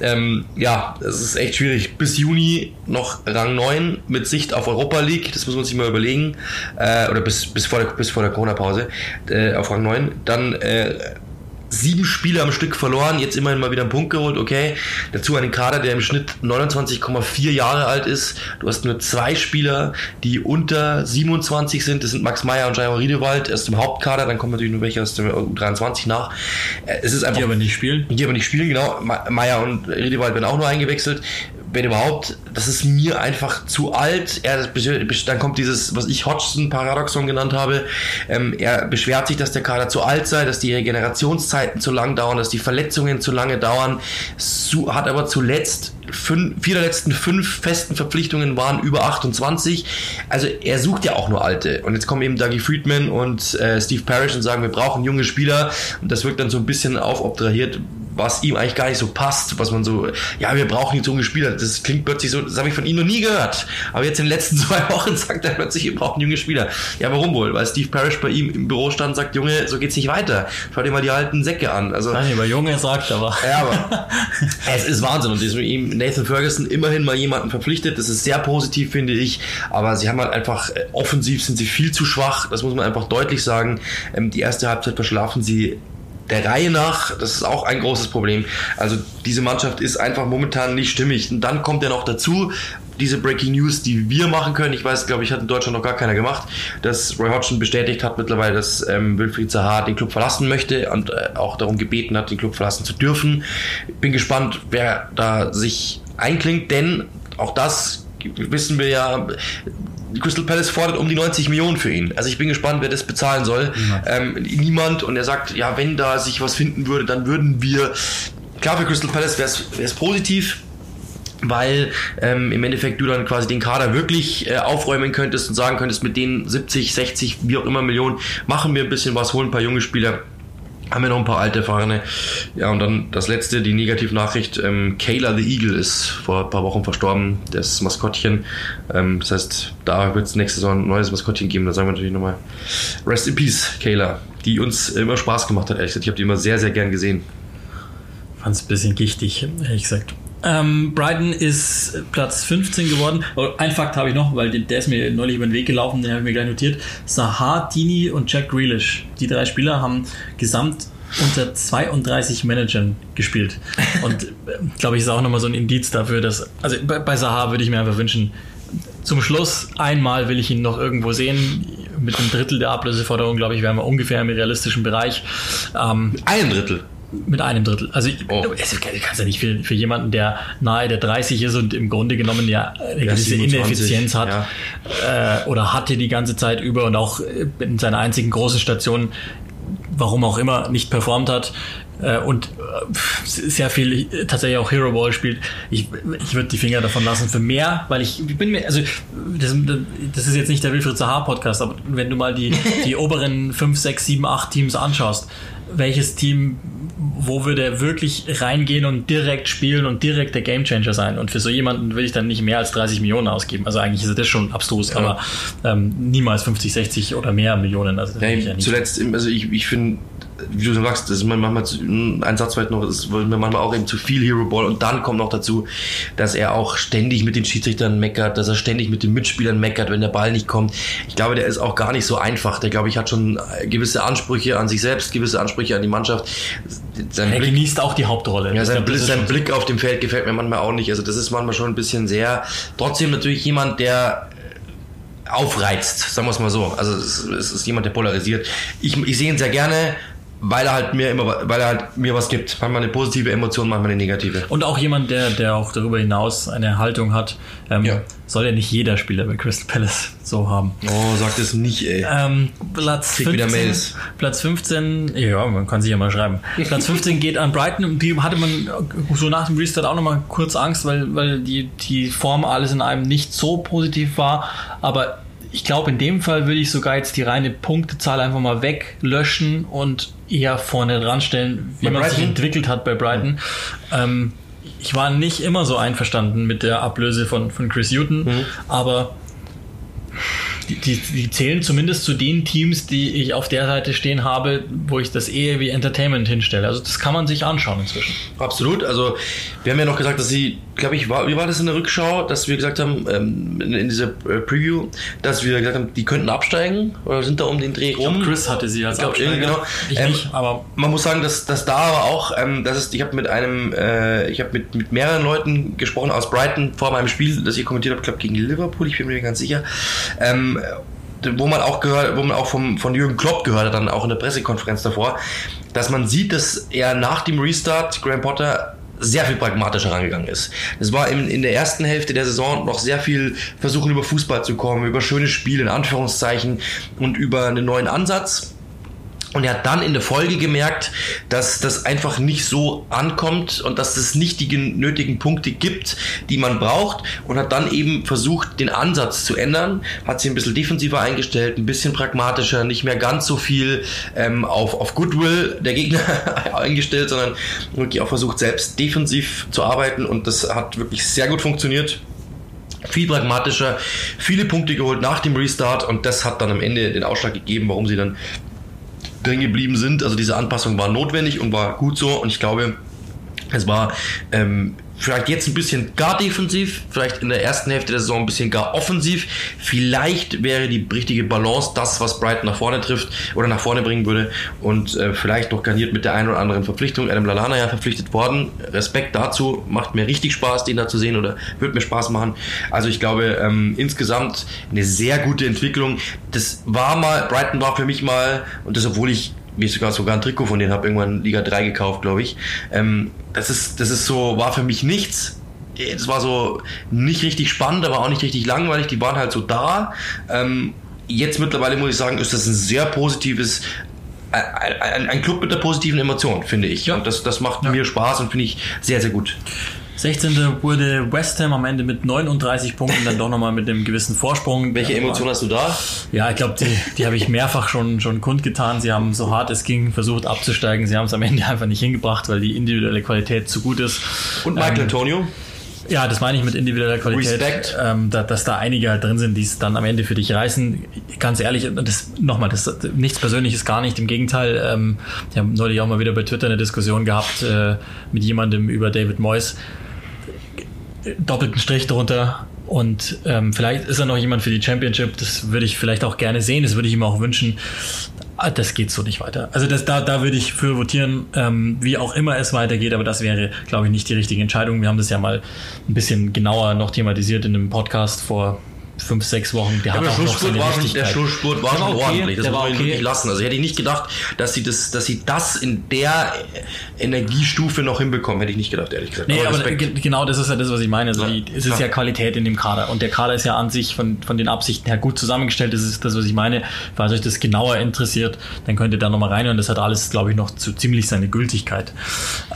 Ähm, ja, es ist echt schwierig. Bis Juni noch Rang 9 mit Sicht auf Europa League. Das muss man sich mal überlegen. Äh, oder bis, bis vor der, der Corona-Pause äh, auf Rang 9. Dann äh, sieben Spiele am Stück verloren, jetzt immerhin mal wieder einen Punkt geholt, okay. Dazu einen Kader, der im Schnitt 29,4 Jahre alt ist. Du hast nur zwei Spieler, die unter 27 sind. Das sind Max Meyer und Jairo Riedewald erst im Hauptkader, dann kommen natürlich nur welche aus dem U23 nach. Äh, es ist einfach, die aber nicht spielen. Die aber nicht spielen, genau. Meyer und Riedewald werden auch nur eingewechselt wenn überhaupt, das ist mir einfach zu alt. Er, dann kommt dieses, was ich Hodgson-Paradoxon genannt habe. Ähm, er beschwert sich, dass der Kader zu alt sei, dass die Regenerationszeiten zu lang dauern, dass die Verletzungen zu lange dauern. So, hat aber zuletzt fünf, vier der letzten fünf festen Verpflichtungen waren über 28. Also er sucht ja auch nur alte. Und jetzt kommen eben Dougie Friedman und äh, Steve Parrish und sagen, wir brauchen junge Spieler. Und das wirkt dann so ein bisschen aufobtrahiert, was ihm eigentlich gar nicht so passt, was man so, ja, wir brauchen jetzt junge Spieler. Das klingt plötzlich so, das habe ich von ihm noch nie gehört. Aber jetzt in den letzten zwei Wochen sagt er plötzlich, wir brauchen junge Spieler. Ja, warum wohl? Weil Steve Parrish bei ihm im Büro stand und sagt, Junge, so geht's nicht weiter. Schau dir mal die alten Säcke an. Also, Nein, über Junge sagt aber. Ja, aber es ist Wahnsinn. Und mit ihm Nathan Ferguson immerhin mal jemanden verpflichtet. Das ist sehr positiv, finde ich. Aber sie haben halt einfach, äh, offensiv sind sie viel zu schwach. Das muss man einfach deutlich sagen. Ähm, die erste Halbzeit verschlafen sie der Reihe nach, das ist auch ein großes Problem. Also diese Mannschaft ist einfach momentan nicht stimmig. Und dann kommt ja noch dazu, diese Breaking News, die wir machen können. Ich weiß, glaube ich, hat in Deutschland noch gar keiner gemacht, dass Roy Hodgson bestätigt hat mittlerweile, dass ähm, Wilfried Zaha den Club verlassen möchte und äh, auch darum gebeten hat, den Club verlassen zu dürfen. Bin gespannt, wer da sich einklingt, denn auch das wissen wir ja, Crystal Palace fordert um die 90 Millionen für ihn. Also ich bin gespannt, wer das bezahlen soll. Niemand. Ähm, niemand. Und er sagt, ja, wenn da sich was finden würde, dann würden wir. Klar, für Crystal Palace wäre es positiv, weil ähm, im Endeffekt du dann quasi den Kader wirklich äh, aufräumen könntest und sagen könntest, mit den 70, 60, wie auch immer Millionen machen wir ein bisschen was, holen ein paar junge Spieler haben wir noch ein paar alte Fahne. Ja, und dann das letzte, die Negativnachricht. Ähm, Kayla the Eagle ist vor ein paar Wochen verstorben, das Maskottchen. Ähm, das heißt, da wird es nächste Saison ein neues Maskottchen geben. Da sagen wir natürlich nochmal Rest in Peace, Kayla, die uns immer Spaß gemacht hat, ehrlich gesagt. Ich habe die immer sehr, sehr gern gesehen. Fand es ein bisschen gichtig, ehrlich gesagt. Ähm, Brighton ist Platz 15 geworden. Oh, ein Fakt habe ich noch, weil der ist mir neulich über den Weg gelaufen, den habe ich mir gleich notiert. Sahar, Dini und Jack Grealish, die drei Spieler haben gesamt unter 32 Managern gespielt. Und äh, glaube ich, ist auch nochmal so ein Indiz dafür, dass, also bei, bei Sahar würde ich mir einfach wünschen, zum Schluss einmal will ich ihn noch irgendwo sehen. Mit einem Drittel der Ablöseforderung, glaube ich, wären wir ungefähr im realistischen Bereich. Ähm, ein Drittel? Mit einem Drittel. Also oh. es kannst ja nicht für, für jemanden, der nahe der 30 ist und im Grunde genommen ja eine gewisse Ineffizienz hat ja. äh, oder hatte die ganze Zeit über und auch in seiner einzigen großen Station, warum auch immer, nicht performt hat äh, und äh, sehr viel tatsächlich auch Hero Ball spielt. Ich, ich würde die Finger davon lassen für mehr, weil ich, ich bin mir, also das, das, ist jetzt nicht der Wilfried Sahar Podcast, aber wenn du mal die, die oberen 5, 6, 7, 8 Teams anschaust, welches Team, wo würde er wirklich reingehen und direkt spielen und direkt der Gamechanger sein. Und für so jemanden will ich dann nicht mehr als 30 Millionen ausgeben. Also eigentlich ist das schon abstrus, ja. aber ähm, niemals 50, 60 oder mehr Millionen. Also ja, zuletzt, also ich, ich finde, wie du sagst, das ist manchmal zu, ein Satz weit noch, ist mir manchmal auch eben zu viel Hero Ball und dann kommt noch dazu, dass er auch ständig mit den Schiedsrichtern meckert, dass er ständig mit den Mitspielern meckert, wenn der Ball nicht kommt. Ich glaube, der ist auch gar nicht so einfach. Der glaube ich hat schon gewisse Ansprüche an sich selbst, gewisse Ansprüche an die Mannschaft. Sein er Blick, genießt auch die Hauptrolle. Ja, sein, glaub, sein Blick auf dem Feld gefällt mir manchmal auch nicht. Also das ist manchmal schon ein bisschen sehr. Trotzdem natürlich jemand, der aufreizt, sagen wir es mal so. Also es, es ist jemand, der polarisiert. Ich, ich sehe ihn sehr gerne, weil er halt mir immer, weil er halt mir was gibt. Manchmal eine positive Emotion, manchmal eine negative. Und auch jemand, der, der auch darüber hinaus eine Haltung hat. Ähm, ja. Soll ja nicht jeder Spieler bei Crystal Palace so haben. Oh, sag das nicht, ey. Ähm, Platz, Krieg wieder 15, Mails. Platz 15, ja, man kann sich ja mal schreiben. Platz 15 geht an Brighton und die hatte man so nach dem Restart auch nochmal kurz Angst, weil, weil die, die Form alles in einem nicht so positiv war. Aber ich glaube, in dem Fall würde ich sogar jetzt die reine Punktezahl einfach mal weglöschen und eher vorne dran stellen, wie Bei man sich Brighton? entwickelt hat bei Brighton. Ähm, ich war nicht immer so einverstanden mit der Ablöse von, von Chris Hutton, Mhm. aber die, die, die zählen zumindest zu den Teams, die ich auf der Seite stehen habe, wo ich das eher wie Entertainment hinstelle. Also das kann man sich anschauen inzwischen. Absolut. Also wir haben ja noch gesagt, dass sie, glaube ich, war, wie war das in der Rückschau, dass wir gesagt haben, ähm, in, in dieser äh, Preview, dass wir gesagt haben, die könnten absteigen oder sind da um den Dreh rum. Chris hatte sie als Ich glaub, Absteiger. genau. Ich Ähm, nicht, aber Man muss sagen, dass, dass da aber auch, ähm, das ist, ich habe mit einem, äh, ich habe mit, mit mehreren Leuten gesprochen aus Brighton vor meinem Spiel, das ich kommentiert habe, glaube gegen Liverpool, ich bin mir nicht ganz sicher, ähm, wo man auch gehört, wo man auch vom, von Jürgen Klopp gehört hat, dann auch in der Pressekonferenz davor, dass man sieht, dass er nach dem Restart Graham Potter sehr viel pragmatischer rangegangen ist. Es war in, in der ersten Hälfte der Saison noch sehr viel versuchen über Fußball zu kommen, über schöne Spiele in Anführungszeichen und über einen neuen Ansatz. Und er hat dann in der Folge gemerkt, dass das einfach nicht so ankommt und dass es nicht die gen- nötigen Punkte gibt, die man braucht. Und hat dann eben versucht, den Ansatz zu ändern. Hat sich ein bisschen defensiver eingestellt, ein bisschen pragmatischer, nicht mehr ganz so viel ähm, auf, auf Goodwill der Gegner eingestellt, sondern wirklich auch versucht, selbst defensiv zu arbeiten. Und das hat wirklich sehr gut funktioniert viel pragmatischer, viele Punkte geholt nach dem Restart und das hat dann am Ende den Ausschlag gegeben, warum sie dann drin geblieben sind. Also diese Anpassung war notwendig und war gut so und ich glaube, es war ähm, vielleicht jetzt ein bisschen gar defensiv, vielleicht in der ersten Hälfte der Saison ein bisschen gar offensiv. Vielleicht wäre die richtige Balance das, was Brighton nach vorne trifft oder nach vorne bringen würde und äh, vielleicht noch garniert mit der einen oder anderen Verpflichtung. Adam Lallana ja verpflichtet worden. Respekt dazu, macht mir richtig Spaß, den da zu sehen oder wird mir Spaß machen. Also ich glaube ähm, insgesamt eine sehr gute Entwicklung. Das war mal, Brighton war für mich mal, und das obwohl ich mir sogar sogar ein Trikot von denen habe irgendwann Liga 3 gekauft, glaube ich. Ähm, das ist das ist so war für mich nichts. Es war so nicht richtig spannend, aber auch nicht richtig langweilig. Die waren halt so da. Ähm, jetzt mittlerweile muss ich sagen, ist das ein sehr positives ein, ein, ein Club mit einer positiven Emotion, finde ich. Ja. Und das, das macht Ja. mir Spaß und finde ich sehr, sehr gut. 16. wurde West Ham am Ende mit 39 Punkten, dann doch nochmal mit einem gewissen Vorsprung. Welche Emotion hast du da? Ja, ich glaube, die, die habe ich mehrfach schon, schon kundgetan. Sie haben so hart es ging versucht abzusteigen. Sie haben es am Ende einfach nicht hingebracht, weil die individuelle Qualität zu gut ist. Und Michael Ähm, Antonio? Ja, das meine ich mit individueller Qualität. Respekt. Ähm, da, dass da einige halt drin sind, die es dann am Ende für dich reißen. Ganz ehrlich, das nochmal, das nichts Persönliches gar nicht. Im Gegenteil, ähm, ich habe neulich auch mal wieder bei Twitter eine Diskussion gehabt äh, mit jemandem über David Moyes. Doppelten Strich drunter. Und ähm, vielleicht ist er noch jemand für die Championship. Das würde ich vielleicht auch gerne sehen. Das würde ich ihm auch wünschen. Ah, Das geht so nicht weiter. Also das, da, da würde ich für votieren, ähm, wie auch immer es weitergeht, aber das wäre, glaube ich, nicht die richtige Entscheidung. Wir haben das ja mal ein bisschen genauer noch thematisiert in einem Podcast vor fünf, sechs Wochen. Der Ja, aber der Schlussspurt war schon, der. Schlussspurt war schon okay, ordentlich. Das muss war man okay. wirklich lassen. Also hätte ich nicht gedacht, dass sie das, dass sie das in der Energiestufe noch hinbekommen. Hätte ich nicht gedacht, ehrlich gesagt. Nee, aber ge- genau das ist ja das, was ich meine. Also Ja, die, es ist ja Qualität in dem Kader. Und der Kader ist ja an sich von, von den Absichten her gut zusammengestellt. Das ist das, was ich meine. Falls euch das genauer interessiert, dann könnt ihr da nochmal reinhören. Das hat alles, glaube ich, noch zu ziemlich seine Gültigkeit.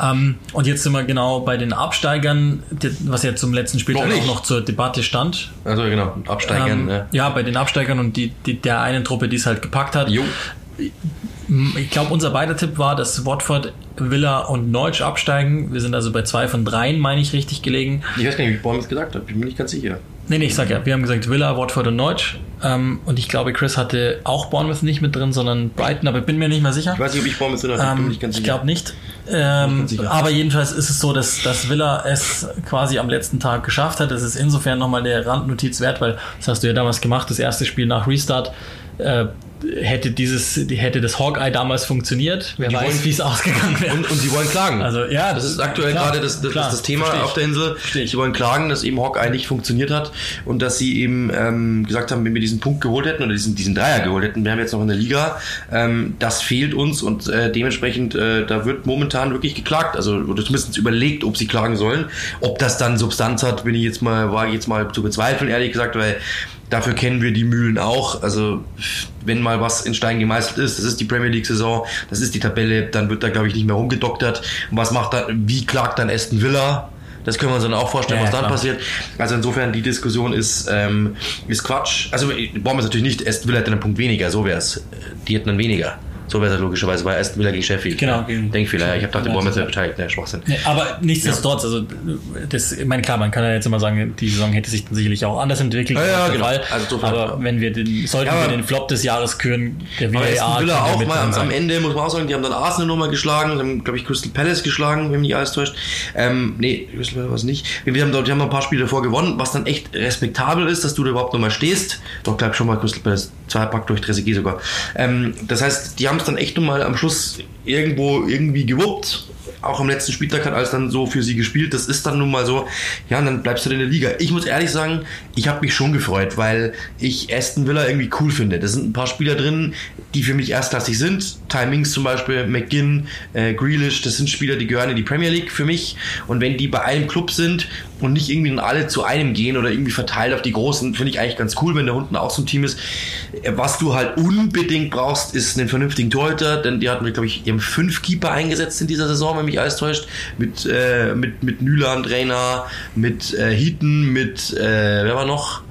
Ähm, und jetzt sind wir genau bei den Absteigern, was ja zum letzten Spieltag Noch auch noch zur Debatte stand. also genau, absteigern. Ähm, ja. ja, bei den Absteigern und die, die, der einen Truppe, die es halt gepackt hat. Jo. Ich glaube, unser beider Tipp war, dass Watford, Villa und Neutsch absteigen. Wir sind also bei zwei von dreien, meine ich, richtig gelegen. Ich weiß gar nicht, wie ich Bournemouth gesagt habe. Ich bin mir nicht ganz sicher. Nee, nee, ich sag ja, wir haben gesagt Villa, Watford und Neutsch. Ähm, und ich glaube, Chris hatte auch Bournemouth nicht mit drin, sondern Brighton, aber ich bin mir nicht mehr sicher. Ich weiß nicht, ob ich Bournemouth drin habe. Ich bin Ähm, nicht ganz ich sicher. glaube nicht. Ähm, sicher. aber jedenfalls ist es so, dass, dass Villa es quasi am letzten Tag geschafft hat. Das ist insofern nochmal eine Randnotiz wert, weil das hast du ja damals gemacht, das erste Spiel nach Restart. Äh, hätte dieses, hätte das Hawkeye damals funktioniert, wer Die weiß, wie es ausgegangen wäre. Und, und sie wollen klagen. Also, ja, das ist aktuell klar, gerade das, das, klar, das, das Thema auf der Insel. Versteh ich. Sie wollen klagen, dass eben Hawkeye nicht funktioniert hat und dass sie eben ähm, gesagt haben, wenn wir diesen Punkt geholt hätten oder diesen, diesen Dreier geholt hätten, wären wir jetzt noch in der Liga. Ähm, das fehlt uns und äh, dementsprechend, äh, da wird momentan wirklich geklagt. Also oder zumindest überlegt, ob sie klagen sollen. Ob das dann Substanz hat, bin ich jetzt mal, wage ich jetzt mal zu bezweifeln, ehrlich gesagt, weil Dafür kennen wir die Mühlen auch. Also wenn mal was in Stein gemeißelt ist, das ist die Premier League Saison, das ist die Tabelle, dann wird da glaube ich nicht mehr rumgedoktert. Und was macht dann, wie klagt dann Aston Villa? Das können wir uns dann auch vorstellen, ja, was dann klar. passiert. Also insofern, die Diskussion ist, ähm, ist Quatsch. Also brauchen wir es natürlich nicht, Aston Villa hätte einen Punkt weniger, so wäre es. Die hätten dann weniger. So wäre es logischerweise bei Aston Villa gegen Sheffield. Genau. Gegen Denkfehler. Ich habe gedacht, die Bournemouth wäre beteiligt. Ne, Schwachsinn. Nee, aber nichtsdestotrotz, ja. also das, ich meine, klar, man kann ja jetzt immer sagen, die Saison hätte sich dann sicherlich auch anders entwickelt. Ja, ja genau. Fall. Also so aber wenn wir den, sollten ja, wir den Flop des Jahres küren, der VAR Villa auch mal am, am, Ende, muss man auch sagen, die haben dann Arsenal nochmal geschlagen, haben, glaube ich, Crystal Palace geschlagen, wenn mich alles täuscht. Ähm, nee, Crystal Palace war es nicht. Wir haben, wir haben ein paar Spiele davor gewonnen, was dann echt respektabel ist, dass du da überhaupt nochmal stehst. Doch, glaube schon mal Crystal Palace, zwei Pack durch Trezeguet sogar. Ähm, das heißt, die haben es dann echt nochmal am Schluss irgendwo irgendwie gewuppt. Auch am letzten Spieltag hat alles dann so für sie gespielt. Das ist dann nun mal so. Ja, und dann bleibst du in der Liga. Ich muss ehrlich sagen, ich habe mich schon gefreut, weil ich Aston Villa irgendwie cool finde. Da sind ein paar Spieler drin, die für mich erstklassig sind. Timings zum Beispiel, McGinn, äh, Grealish, das sind Spieler, die gehören in die Premier League für mich. Und wenn die bei einem Club sind und nicht irgendwie alle zu einem gehen oder irgendwie verteilt auf die Großen, finde ich eigentlich ganz cool, wenn da unten auch so ein Team ist. Was du halt unbedingt brauchst, ist einen vernünftigen Torhüter, denn die hatten glaube ich, eben fünf Keeper eingesetzt in dieser Saison, wenn mich alles täuscht. Mit, äh, mit, mit Nyland, Rainer, mit äh, Heaton, mit, äh, wer war noch?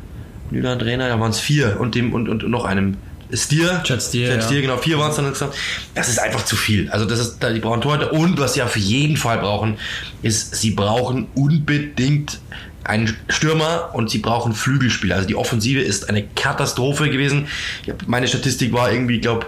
Nyland, Rainer, da waren es vier und dem und, und noch einem Stier. Chad Stier. Chad Stier, ja. genau. Vier waren es dann insgesamt. Das ist einfach zu viel. Also, das ist, die brauchen Torhüter. Und was sie auf jeden Fall brauchen, ist, sie brauchen unbedingt einen Stürmer und sie brauchen Flügelspieler. Also, die Offensive ist eine Katastrophe gewesen. meine Statistik war irgendwie, ich glaube,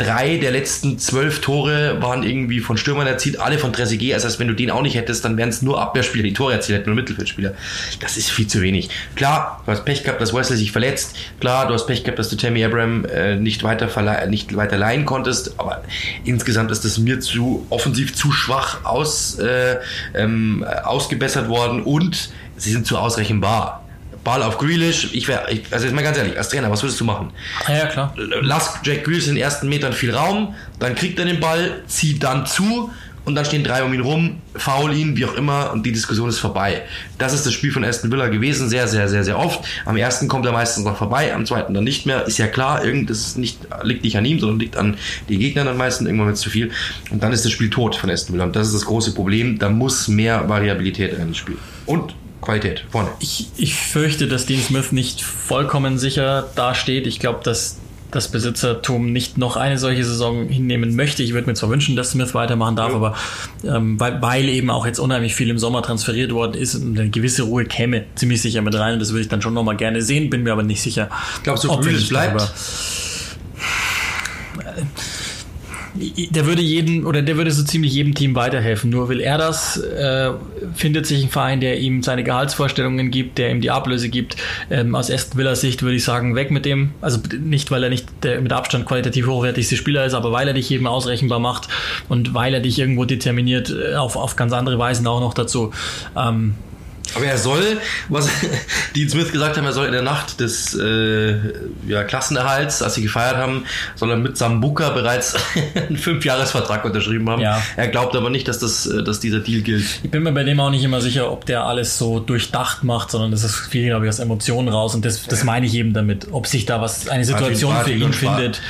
drei der letzten zwölf Tore waren irgendwie von Stürmern erzielt, alle von Trezeguet. Also, wenn du den auch nicht hättest, dann wären es nur Abwehrspieler, die Tore erzielt hätten, nur Mittelfeldspieler. Das ist viel zu wenig. Klar, du hast Pech gehabt, dass Wesley sich verletzt. Klar, du hast Pech gehabt, dass du Tammy Abraham äh, nicht, weiter nicht weiter leihen konntest. Aber insgesamt ist das mir zu offensiv zu schwach aus, äh, ähm, ausgebessert worden und sie sind zu ausrechenbar. Ball auf Grealish. Ich wäre, also jetzt mal ganz ehrlich, als Trainer, was würdest du machen? Ah, ja, klar. Lass Jack Grealish in den ersten Metern viel Raum, dann kriegt er den Ball, zieht dann zu und dann stehen drei um ihn rum, faul ihn, wie auch immer, und die Diskussion ist vorbei. Das ist das Spiel von Aston Villa gewesen, sehr, sehr, sehr, sehr oft. Am ersten kommt er meistens noch vorbei, am zweiten dann nicht mehr. Ist ja klar, irgend, nicht, liegt nicht an ihm, sondern liegt an den Gegnern dann meistens, irgendwann wird es zu viel. Und dann ist das Spiel tot von Aston Villa. Und das ist das große Problem. Da muss mehr Variabilität in das Spiel. Und Qualität vorne. Ich, ich fürchte, dass Dean Smith nicht vollkommen sicher dasteht. Ich glaube, dass das Besitzertum nicht noch eine solche Saison hinnehmen möchte. Ich würde mir zwar wünschen, dass Smith weitermachen darf, ja. aber ähm, weil, weil eben auch jetzt unheimlich viel im Sommer transferiert worden ist und eine gewisse Ruhe käme ziemlich sicher mit rein. Und das würde ich dann schon nochmal gerne sehen, bin mir aber nicht sicher. Glaubst du, es bleibt? Darüber, der würde jeden oder der würde so ziemlich jedem Team weiterhelfen. Nur will er das, äh, findet sich ein Verein, der ihm seine Gehaltsvorstellungen gibt, der ihm die Ablöse gibt. Ähm, aus Aston Villa Sicht würde ich sagen, weg mit dem. Also nicht, weil er nicht der mit Abstand qualitativ hochwertigste Spieler ist, aber weil er dich eben ausrechenbar macht und weil er dich irgendwo determiniert äh, auf, auf ganz andere Weisen auch noch dazu. Ähm, aber er soll, was Dean Smith gesagt haben, er soll in der Nacht des äh, ja, Klassenerhalts, als sie gefeiert haben, soll er mit Sambuka bereits einen Fünfjahresvertrag unterschrieben haben. Ja. Er glaubt aber nicht, dass, das, äh, dass dieser Deal gilt. Ich bin mir bei dem auch nicht immer sicher, ob der alles so durchdacht macht, sondern das ist viel, glaube ich, aus Emotionen raus. Und das, das meine ich eben damit. Ob sich da was, eine Situation für ihn findet,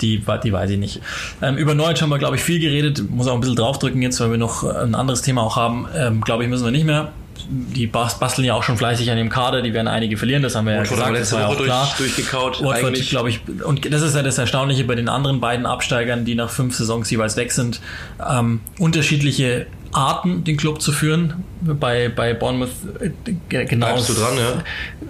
die, die weiß ich nicht. Ähm, über Neutsch haben wir, glaube ich, viel geredet. Muss auch ein bisschen draufdrücken jetzt, weil wir noch ein anderes Thema auch haben. Ähm, glaube ich, müssen wir nicht mehr die basteln ja auch schon fleißig an dem Kader, die werden einige verlieren, das haben wir Watford ja gesagt, das war ja auch klar. Durch, durchgekaut. Watford, glaube ich, und das ist ja das Erstaunliche bei den anderen beiden Absteigern, die nach fünf Saisons jeweils weg sind, ähm, unterschiedliche Arten, den Club zu führen. Bei, bei Bournemouth äh, genau dran, ja?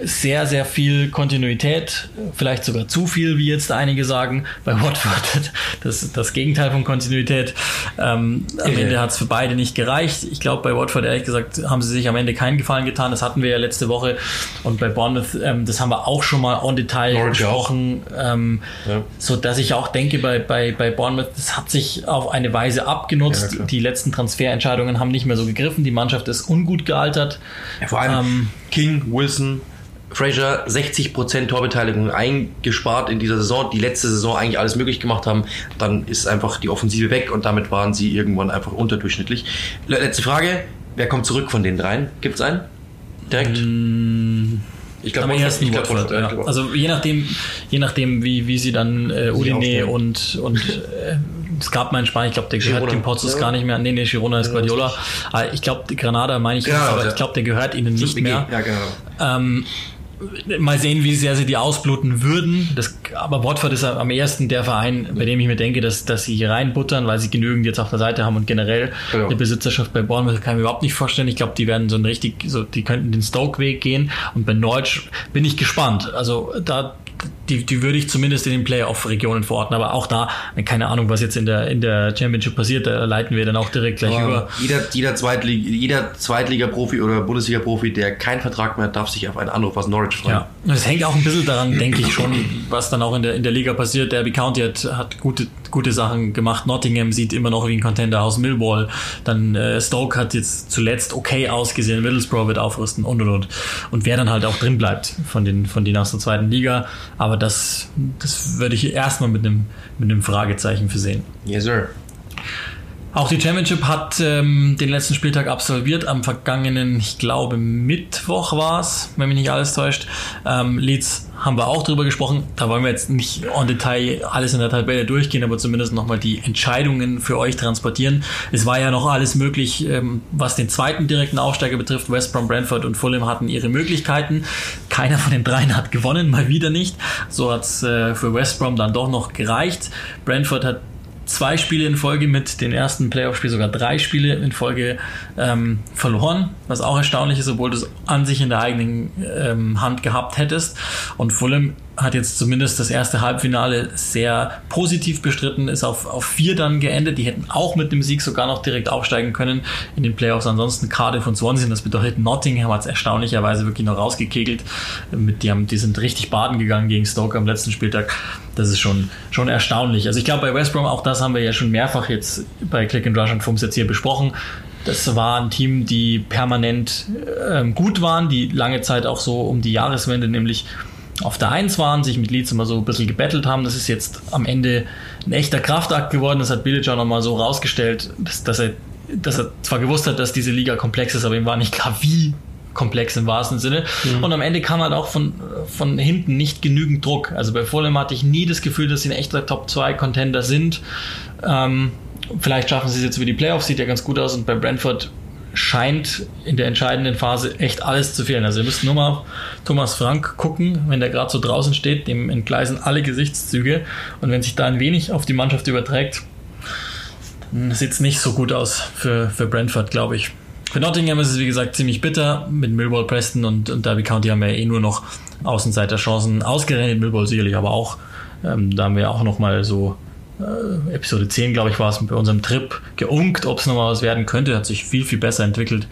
sehr, sehr viel Kontinuität, vielleicht sogar zu viel, wie jetzt einige sagen. Bei Watford das, das Gegenteil von Kontinuität. Ähm, am. Ende hat es für beide nicht gereicht. Ich glaube, bei Watford, ehrlich gesagt, haben sie sich am Ende keinen Gefallen getan. Das hatten wir ja letzte Woche. Und bei Bournemouth, ähm, das haben wir auch schon mal on Detail Norwich gesprochen. Ähm, ja. So dass ich auch denke, bei, bei, bei Bournemouth, das hat sich auf eine Weise abgenutzt. Ja, die letzten Transferentscheidungen Entscheidungen haben nicht mehr so gegriffen. Die Mannschaft ist ungut gealtert. Ja, vor allem ähm, King, Wilson, Fraser 60% Torbeteiligung eingespart in dieser Saison, die letzte Saison eigentlich alles möglich gemacht haben, dann ist einfach die Offensive weg und damit waren sie irgendwann einfach unterdurchschnittlich. Letzte Frage, wer kommt zurück von den dreien? Gibt es einen? Direkt? Mm, Ich glaube, am ersten glaub, Watford, ja. ja. Also je nachdem, je nachdem, wie, wie sie dann äh, Udine und, und äh, es gab mal in Spanien, ich glaube, der gehört dem Porzos ja. gar nicht mehr. Nee, nee, Girona ist Guardiola. Aber ich glaube, Granada meine ich, genau, aber ja. ich glaube, der gehört ihnen nicht mehr. Ja, genau. Ähm, mal sehen, wie sehr sie die ausbluten würden. Das, aber Watford ist am ersten der Verein, bei dem ich mir denke, dass, dass sie hier reinbuttern, weil sie genügend jetzt auf der Seite haben und generell genau. eine Besitzerschaft bei Bournemouth kann ich mir überhaupt nicht vorstellen. Ich glaube, die werden so ein richtig, so, die könnten den Stoke-Weg gehen und bei Norwich bin ich gespannt. Also da die, die würde ich zumindest in den Playoff-Regionen verorten. Aber auch da, keine Ahnung, was jetzt in der, in der Championship passiert, da leiten wir dann auch direkt gleich Aber über. Jeder, jeder, Zweitlig jeder Zweitliga-Profi oder Bundesliga-Profi, der keinen Vertrag mehr hat, darf sich auf einen Anruf aus Norwich freuen. Ja, das hängt auch ein bisschen daran, denke ich schon, was dann auch in der, in der Liga passiert. Derby County hat, hat gute, gute Sachen gemacht. Nottingham sieht immer noch wie ein Contender aus. Millwall. Dann äh, Stoke hat jetzt zuletzt okay ausgesehen. Middlesbrough wird aufrüsten und und und. Und wer dann halt auch drin bleibt von den, von denen aus der zweiten Liga. Aber das, das würde ich erstmal mit einem, mit einem Fragezeichen versehen. Yes, sir. Auch die Championship hat ähm, den letzten Spieltag absolviert. Am vergangenen, ich glaube, Mittwoch war es, wenn mich nicht alles täuscht. Ähm, Leeds haben wir auch drüber gesprochen. Da wollen wir jetzt nicht en Detail alles in der Tabelle durchgehen, aber zumindest nochmal die Entscheidungen für euch transportieren. Es war ja noch alles möglich, ähm, was den zweiten direkten Aufsteiger betrifft. West Brom, Brentford und Fulham hatten ihre Möglichkeiten. Keiner von den dreien hat gewonnen, mal wieder nicht. So hat es äh, für West Brom dann doch noch gereicht. Brentford hat zwei Spiele in Folge mit den ersten Playoff-Spiel sogar drei Spiele in Folge ähm, verloren, was auch erstaunlich ist, obwohl du es an sich in der eigenen ähm, Hand gehabt hättest. Und Fulham hat jetzt zumindest das erste Halbfinale sehr positiv bestritten, ist auf, auf vier dann geendet. Die hätten auch mit dem Sieg sogar noch direkt aufsteigen können in den Playoffs. Ansonsten Cardiff und Swansea, das bedeutet Nottingham hat es erstaunlicherweise wirklich noch rausgekegelt. Mit, die, haben, die sind richtig baden gegangen gegen Stoke am letzten Spieltag. Das ist schon, schon erstaunlich. Also ich glaube bei West Brom, auch das haben wir ja schon mehrfach jetzt bei Click and Rush und Fums jetzt hier besprochen. Das war ein Team, die permanent ähm, gut waren, die lange Zeit auch so um die Jahreswende, nämlich auf der 1 waren, sich mit Leeds immer so ein bisschen gebettelt haben. Das ist jetzt am Ende ein echter Kraftakt geworden. Das hat auch nochmal so rausgestellt, dass, dass, er, dass er zwar gewusst hat, dass diese Liga komplex ist, aber ihm war nicht klar, wie komplex im wahrsten Sinne. Mhm. Und am Ende kam halt auch von, von hinten nicht genügend Druck. Also bei Fulham hatte ich nie das Gefühl, dass sie ein echter Top-2-Contender sind. Ähm, vielleicht schaffen sie es jetzt über die Playoffs, sieht ja ganz gut aus. Und bei Brentford scheint in der entscheidenden Phase echt alles zu fehlen. Also ihr müsst nur mal Thomas Frank gucken, wenn der gerade so draußen steht, dem entgleisen alle Gesichtszüge und wenn sich da ein wenig auf die Mannschaft überträgt, sieht es nicht so gut aus für, für Brentford, glaube ich. Für Nottingham ist es wie gesagt ziemlich bitter. Mit Millwall, Preston und, und Derby County haben wir eh nur noch Außenseiterchancen ausgerechnet. Millwall sicherlich aber auch. Ähm, da haben wir auch noch mal so äh, Episode 10, glaube ich, war es bei unserem Trip geunkt, ob es nochmal was werden könnte. Hat sich viel, viel besser entwickelt,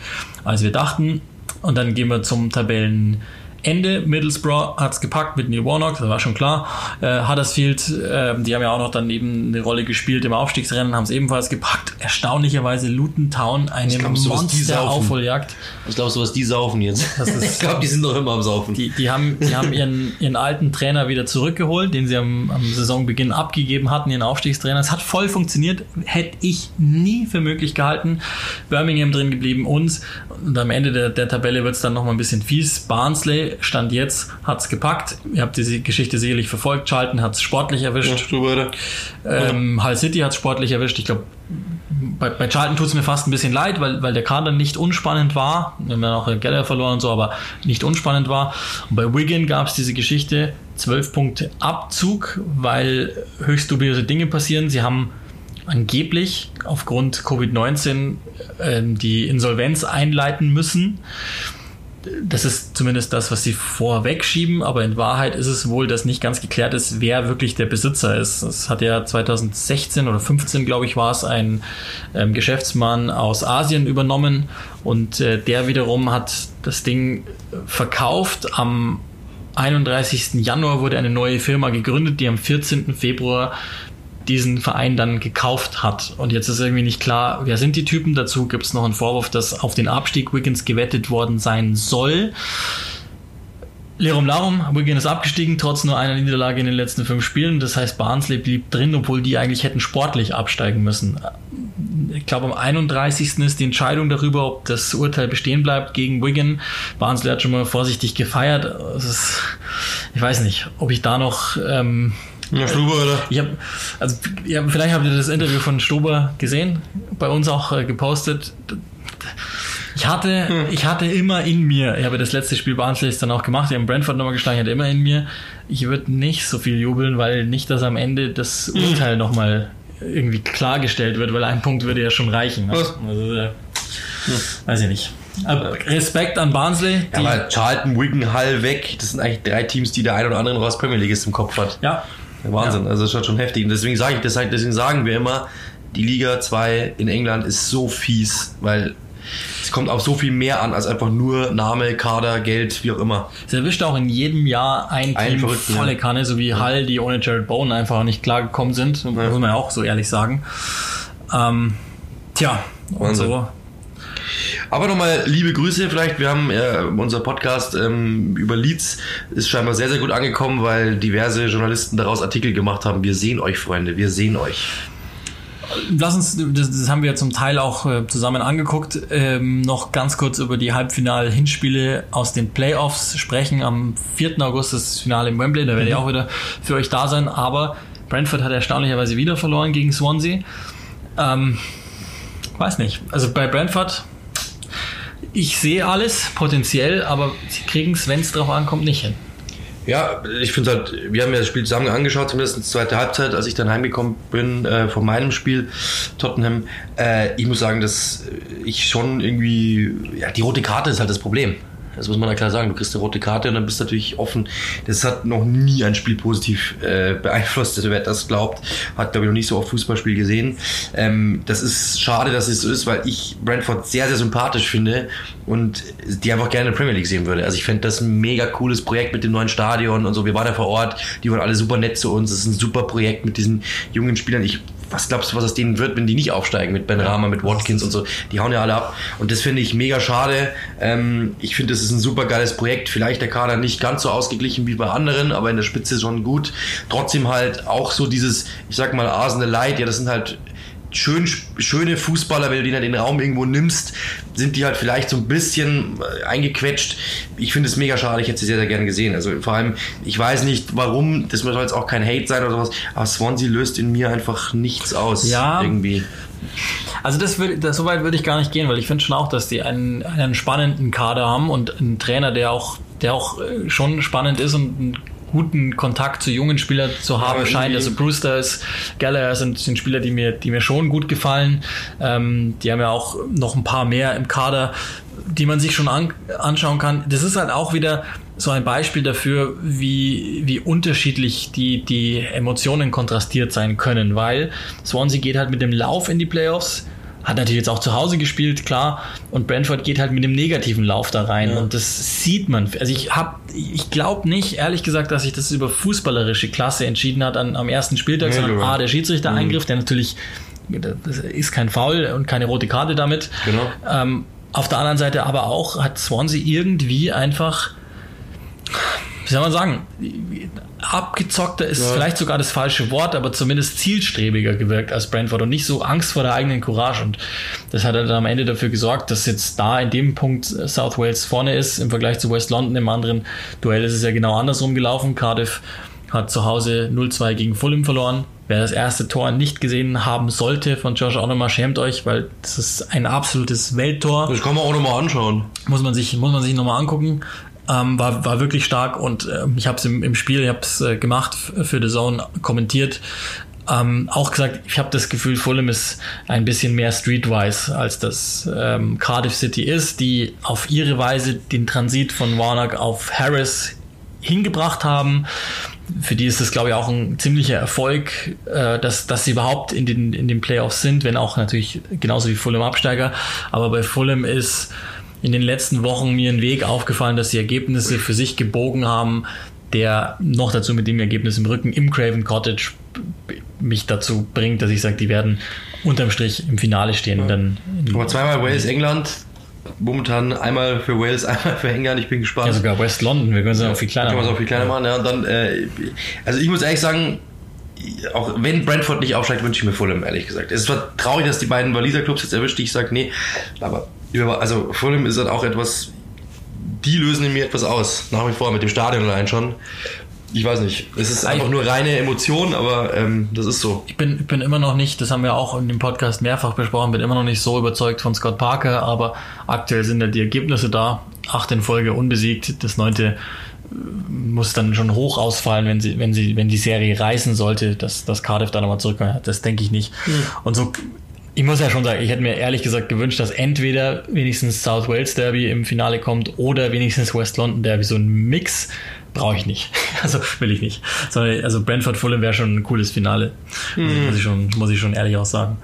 als wir dachten. Und dann gehen wir zum Tabellen Ende. Middlesbrough hat es gepackt mit Neil Warnock, das war schon klar. Äh, Huddersfield, äh, die haben ja auch noch dann eben eine Rolle gespielt im Aufstiegsrennen, haben es ebenfalls gepackt. Erstaunlicherweise Luton Town, eine Monster-Aufholjagd. Was glaubst du, was die saufen jetzt? Ist, ich glaube, die sind doch immer am Saufen. Die, die haben, die haben ihren, ihren alten Trainer wieder zurückgeholt, den sie am, am Saisonbeginn abgegeben hatten, ihren Aufstiegstrainer. Es hat voll funktioniert, hätte ich nie für möglich gehalten. Birmingham drin geblieben, uns. Und am Ende der, der Tabelle wird es dann nochmal ein bisschen fies. Barnsley Stand jetzt hat es gepackt. Ihr habt diese Geschichte sicherlich verfolgt. Charlton hat es sportlich erwischt. Ja, ähm, Hull City hat es sportlich erwischt. Ich glaube, bei, bei Charlton tut es mir fast ein bisschen leid, weil, weil der Kader nicht unspannend war. Wir haben ja auch Geller verloren und so, aber nicht unspannend war. Und bei Wigan gab es diese Geschichte, 12 Punkte Abzug, weil höchst dubiose Dinge passieren. Sie haben angeblich aufgrund Covid-19 äh, die Insolvenz einleiten müssen das ist zumindest das, was sie vorwegschieben, aber in Wahrheit ist es wohl, dass nicht ganz geklärt ist, wer wirklich der Besitzer ist. Es hat ja 2016 oder 15, glaube ich, war es, ein ähm, Geschäftsmann aus Asien übernommen und äh, der wiederum hat das Ding verkauft. Am 31. Januar wurde eine neue Firma gegründet, die am 14. Februar diesen Verein dann gekauft hat. Und jetzt ist irgendwie nicht klar, wer sind die Typen. Dazu gibt es noch einen Vorwurf, dass auf den Abstieg Wiggins gewettet worden sein soll. Lerum Larum, Wigan ist abgestiegen, trotz nur einer Niederlage in den letzten fünf Spielen. Das heißt, Barnsley blieb drin, obwohl die eigentlich hätten sportlich absteigen müssen. ich glaube am 31. ist die Entscheidung darüber, ob das Urteil bestehen bleibt gegen Wigan. Barnsley hat schon mal vorsichtig gefeiert. Ist, ich weiß nicht, ob ich da noch... Ähm, ja, Stuber, oder? Ich hab, also, ja, vielleicht habt ihr das Interview von Stuber gesehen, bei uns auch äh, gepostet. Ich hatte, hm. ich hatte immer in mir, ich habe das letzte Spiel Barnsley dann auch gemacht, ich habe Brentford nochmal geschlagen, ich hatte immer in mir, ich würde nicht so viel jubeln, weil nicht, dass am Ende das hm. Urteil hm. nochmal irgendwie klargestellt wird, weil ein Punkt würde ja schon reichen. Ne? Also, äh, hm. Weiß ich nicht. Aber Respekt an Barnsley. Ja, aber Charlton, Wigan, Hull weg, das sind eigentlich drei Teams, die der ein oder andere noch aus Premier League im Kopf hat. Ja. Wahnsinn, ja. also das ist schon heftig. Und deswegen sage ich, deswegen sagen wir immer, die Liga 2 in England ist so fies, weil es kommt auf so viel mehr an als einfach nur Name, Kader, Geld, wie auch immer. Es erwischt auch in jedem Jahr ein, ein Team volle ja. Kanne, so wie ja. Hull, die ohne Jared Bowen einfach nicht klargekommen sind, ja. muss man ja auch so ehrlich sagen. Ähm, tja, und so. Aber nochmal liebe Grüße vielleicht. Wir haben äh, unser Podcast ähm, über Leeds ist scheinbar sehr, sehr gut angekommen, weil diverse Journalisten daraus Artikel gemacht haben. Wir sehen euch, Freunde, wir sehen euch. Lass uns, das, das haben wir zum Teil auch äh, zusammen angeguckt, ähm, noch ganz kurz über die Halbfinal-Hinspiele aus den Playoffs sprechen. Am 4. August das Finale im Wembley, da werde ich mhm. auch wieder für euch da sein. Aber Brentford hat erstaunlicherweise wieder verloren gegen Swansea. Ähm, weiß nicht. Also bei Brentford, ich sehe alles potenziell, aber sie kriegen es, wenn es drauf ankommt, nicht hin. Ja, ich finde halt, wir haben ja das Spiel zusammen angeschaut, zumindest die zweite Halbzeit, als ich dann heimgekommen bin äh, von meinem Spiel Tottenham. Äh, ich muss sagen, dass ich schon irgendwie, ja, die rote Karte ist halt das Problem. Das muss man ja klar sagen. Du kriegst eine rote Karte und dann bist du natürlich offen. Das hat noch nie ein Spiel positiv äh, beeinflusst. Also wer das glaubt, hat, glaube ich, noch nicht so oft Fußballspiel gesehen. Ähm, das ist schade, dass es so ist, weil ich Brentford sehr, sehr sympathisch finde und die einfach gerne in der Premier League sehen würde. Also ich fände das ein mega cooles Projekt mit dem neuen Stadion und so. Wir waren da vor Ort, die waren alle super nett zu uns. Das ist ein super Projekt mit diesen jungen Spielern. Ich was glaubst du, was aus denen wird, wenn die nicht aufsteigen mit Ben Rama, mit Watkins und so? Die hauen ja alle ab. Und das finde ich mega schade. Ähm, ich finde, das ist ein super geiles Projekt. Vielleicht der Kader nicht ganz so ausgeglichen wie bei anderen, aber in der Spitze schon gut. Trotzdem halt auch so dieses, ich sag mal, Arsenal Light. Ja, das sind halt schön, schöne Fußballer, wenn du denen den Raum irgendwo nimmst, sind die halt vielleicht so ein bisschen äh, eingequetscht. Ich finde es mega schade, ich hätte sie sehr, sehr gerne gesehen. Also vor allem, ich weiß nicht warum, das soll jetzt auch kein Hate sein oder sowas, aber Swansea löst in mir einfach nichts aus. Ja. Irgendwie. Also das würde, das, so weit würde ich gar nicht gehen, weil ich finde schon auch, dass die einen, einen spannenden Kader haben und einen Trainer, der auch, der auch äh, schon spannend ist und ein guten Kontakt zu jungen Spielern zu haben ja, scheint. Also Brewster ist, Gallagher sind, sind Spieler, die mir, die mir schon gut gefallen. Ähm, die haben ja auch noch ein paar mehr im Kader, die man sich schon an, anschauen kann. Das ist halt auch wieder so ein Beispiel dafür, wie, wie unterschiedlich die, die Emotionen kontrastiert sein können, weil Swansea geht halt mit dem Lauf in die Playoffs hat natürlich jetzt auch zu Hause gespielt, klar. Und Brentford geht halt mit dem negativen Lauf da rein. Ja. Und das sieht man. Also ich habe, ich glaube nicht, ehrlich gesagt, dass sich das über fußballerische Klasse entschieden hat an, am ersten Spieltag, nee, sondern A, der Schiedsrichter-Eingriff, mhm. der natürlich, das ist kein Foul und keine rote Karte damit. Genau. Ähm, auf der anderen Seite aber auch hat Swansea irgendwie einfach wie soll man sagen, abgezockter ist ja. vielleicht sogar das falsche Wort, aber zumindest zielstrebiger gewirkt als Brentford und nicht so Angst vor der eigenen Courage. Und das hat dann am Ende dafür gesorgt, dass jetzt da in dem Punkt South Wales vorne ist im Vergleich zu West London. Im anderen Duell ist es ja genau andersrum gelaufen. Cardiff hat zu Hause 0-2 gegen Fulham verloren. Wer das erste Tor nicht gesehen haben sollte von Josh Onomar, schämt euch, weil das ist ein absolutes Welttor. Das kann man auch nochmal anschauen. Muss man sich, muss man sich nochmal angucken. Ähm, war, war wirklich stark und äh, ich habe es im, im Spiel, ich habe es äh, gemacht für The Zone, kommentiert. Ähm, auch gesagt, ich habe das Gefühl, Fulham ist ein bisschen mehr streetwise, als das ähm, Cardiff City ist, die auf ihre Weise den Transit von Warnock auf Harris hingebracht haben. Für die ist das, glaube ich, auch ein ziemlicher Erfolg, äh, dass, dass sie überhaupt in den, in den Playoffs sind, wenn auch natürlich genauso wie Fulham Absteiger. Aber bei Fulham ist in den letzten Wochen mir ein Weg aufgefallen, dass sie Ergebnisse für sich gebogen haben, der noch dazu mit dem Ergebnis im Rücken im Craven Cottage mich dazu bringt, dass ich sage, die werden unterm Strich im Finale stehen. Ja. Dann Aber zweimal Wales, England, momentan einmal für Wales, einmal für England. Ich bin gespannt. Ja, sogar West London. Wir können es ja, auch viel kleiner machen. Können wir es auch viel kleiner machen. Ja, dann, äh, also ich muss ehrlich sagen, auch wenn Brentford nicht aufsteigt, wünsche ich mir Fulham, ehrlich gesagt. Es ist zwar traurig, dass die beiden Waliser Clubs jetzt erwischt, die ich sage, nee, aber also Fulham ist halt auch etwas, die lösen in mir etwas aus, nach wie vor mit dem Stadion allein schon. Ich weiß nicht, es ist einfach nur reine Emotion, aber ähm, das ist so. Ich bin, bin immer noch nicht, das haben wir auch in dem Podcast mehrfach besprochen, bin immer noch nicht so überzeugt von Scott Parker, aber aktuell sind ja die Ergebnisse da. Acht in Folge unbesiegt, das neunte muss dann schon hoch ausfallen, wenn sie, wenn sie, wenn die Serie reißen sollte, dass, dass Cardiff da nochmal zurückkommt. Das denke ich nicht. Mhm. Und so, ich muss ja schon sagen, ich hätte mir ehrlich gesagt gewünscht, dass entweder wenigstens South Wales Derby im Finale kommt oder wenigstens West London Derby. So ein Mix brauche ich nicht. Also will ich nicht. also Brentford Fulham wäre schon ein cooles Finale. Mhm. Muss, ich schon, muss ich schon ehrlich auch sagen.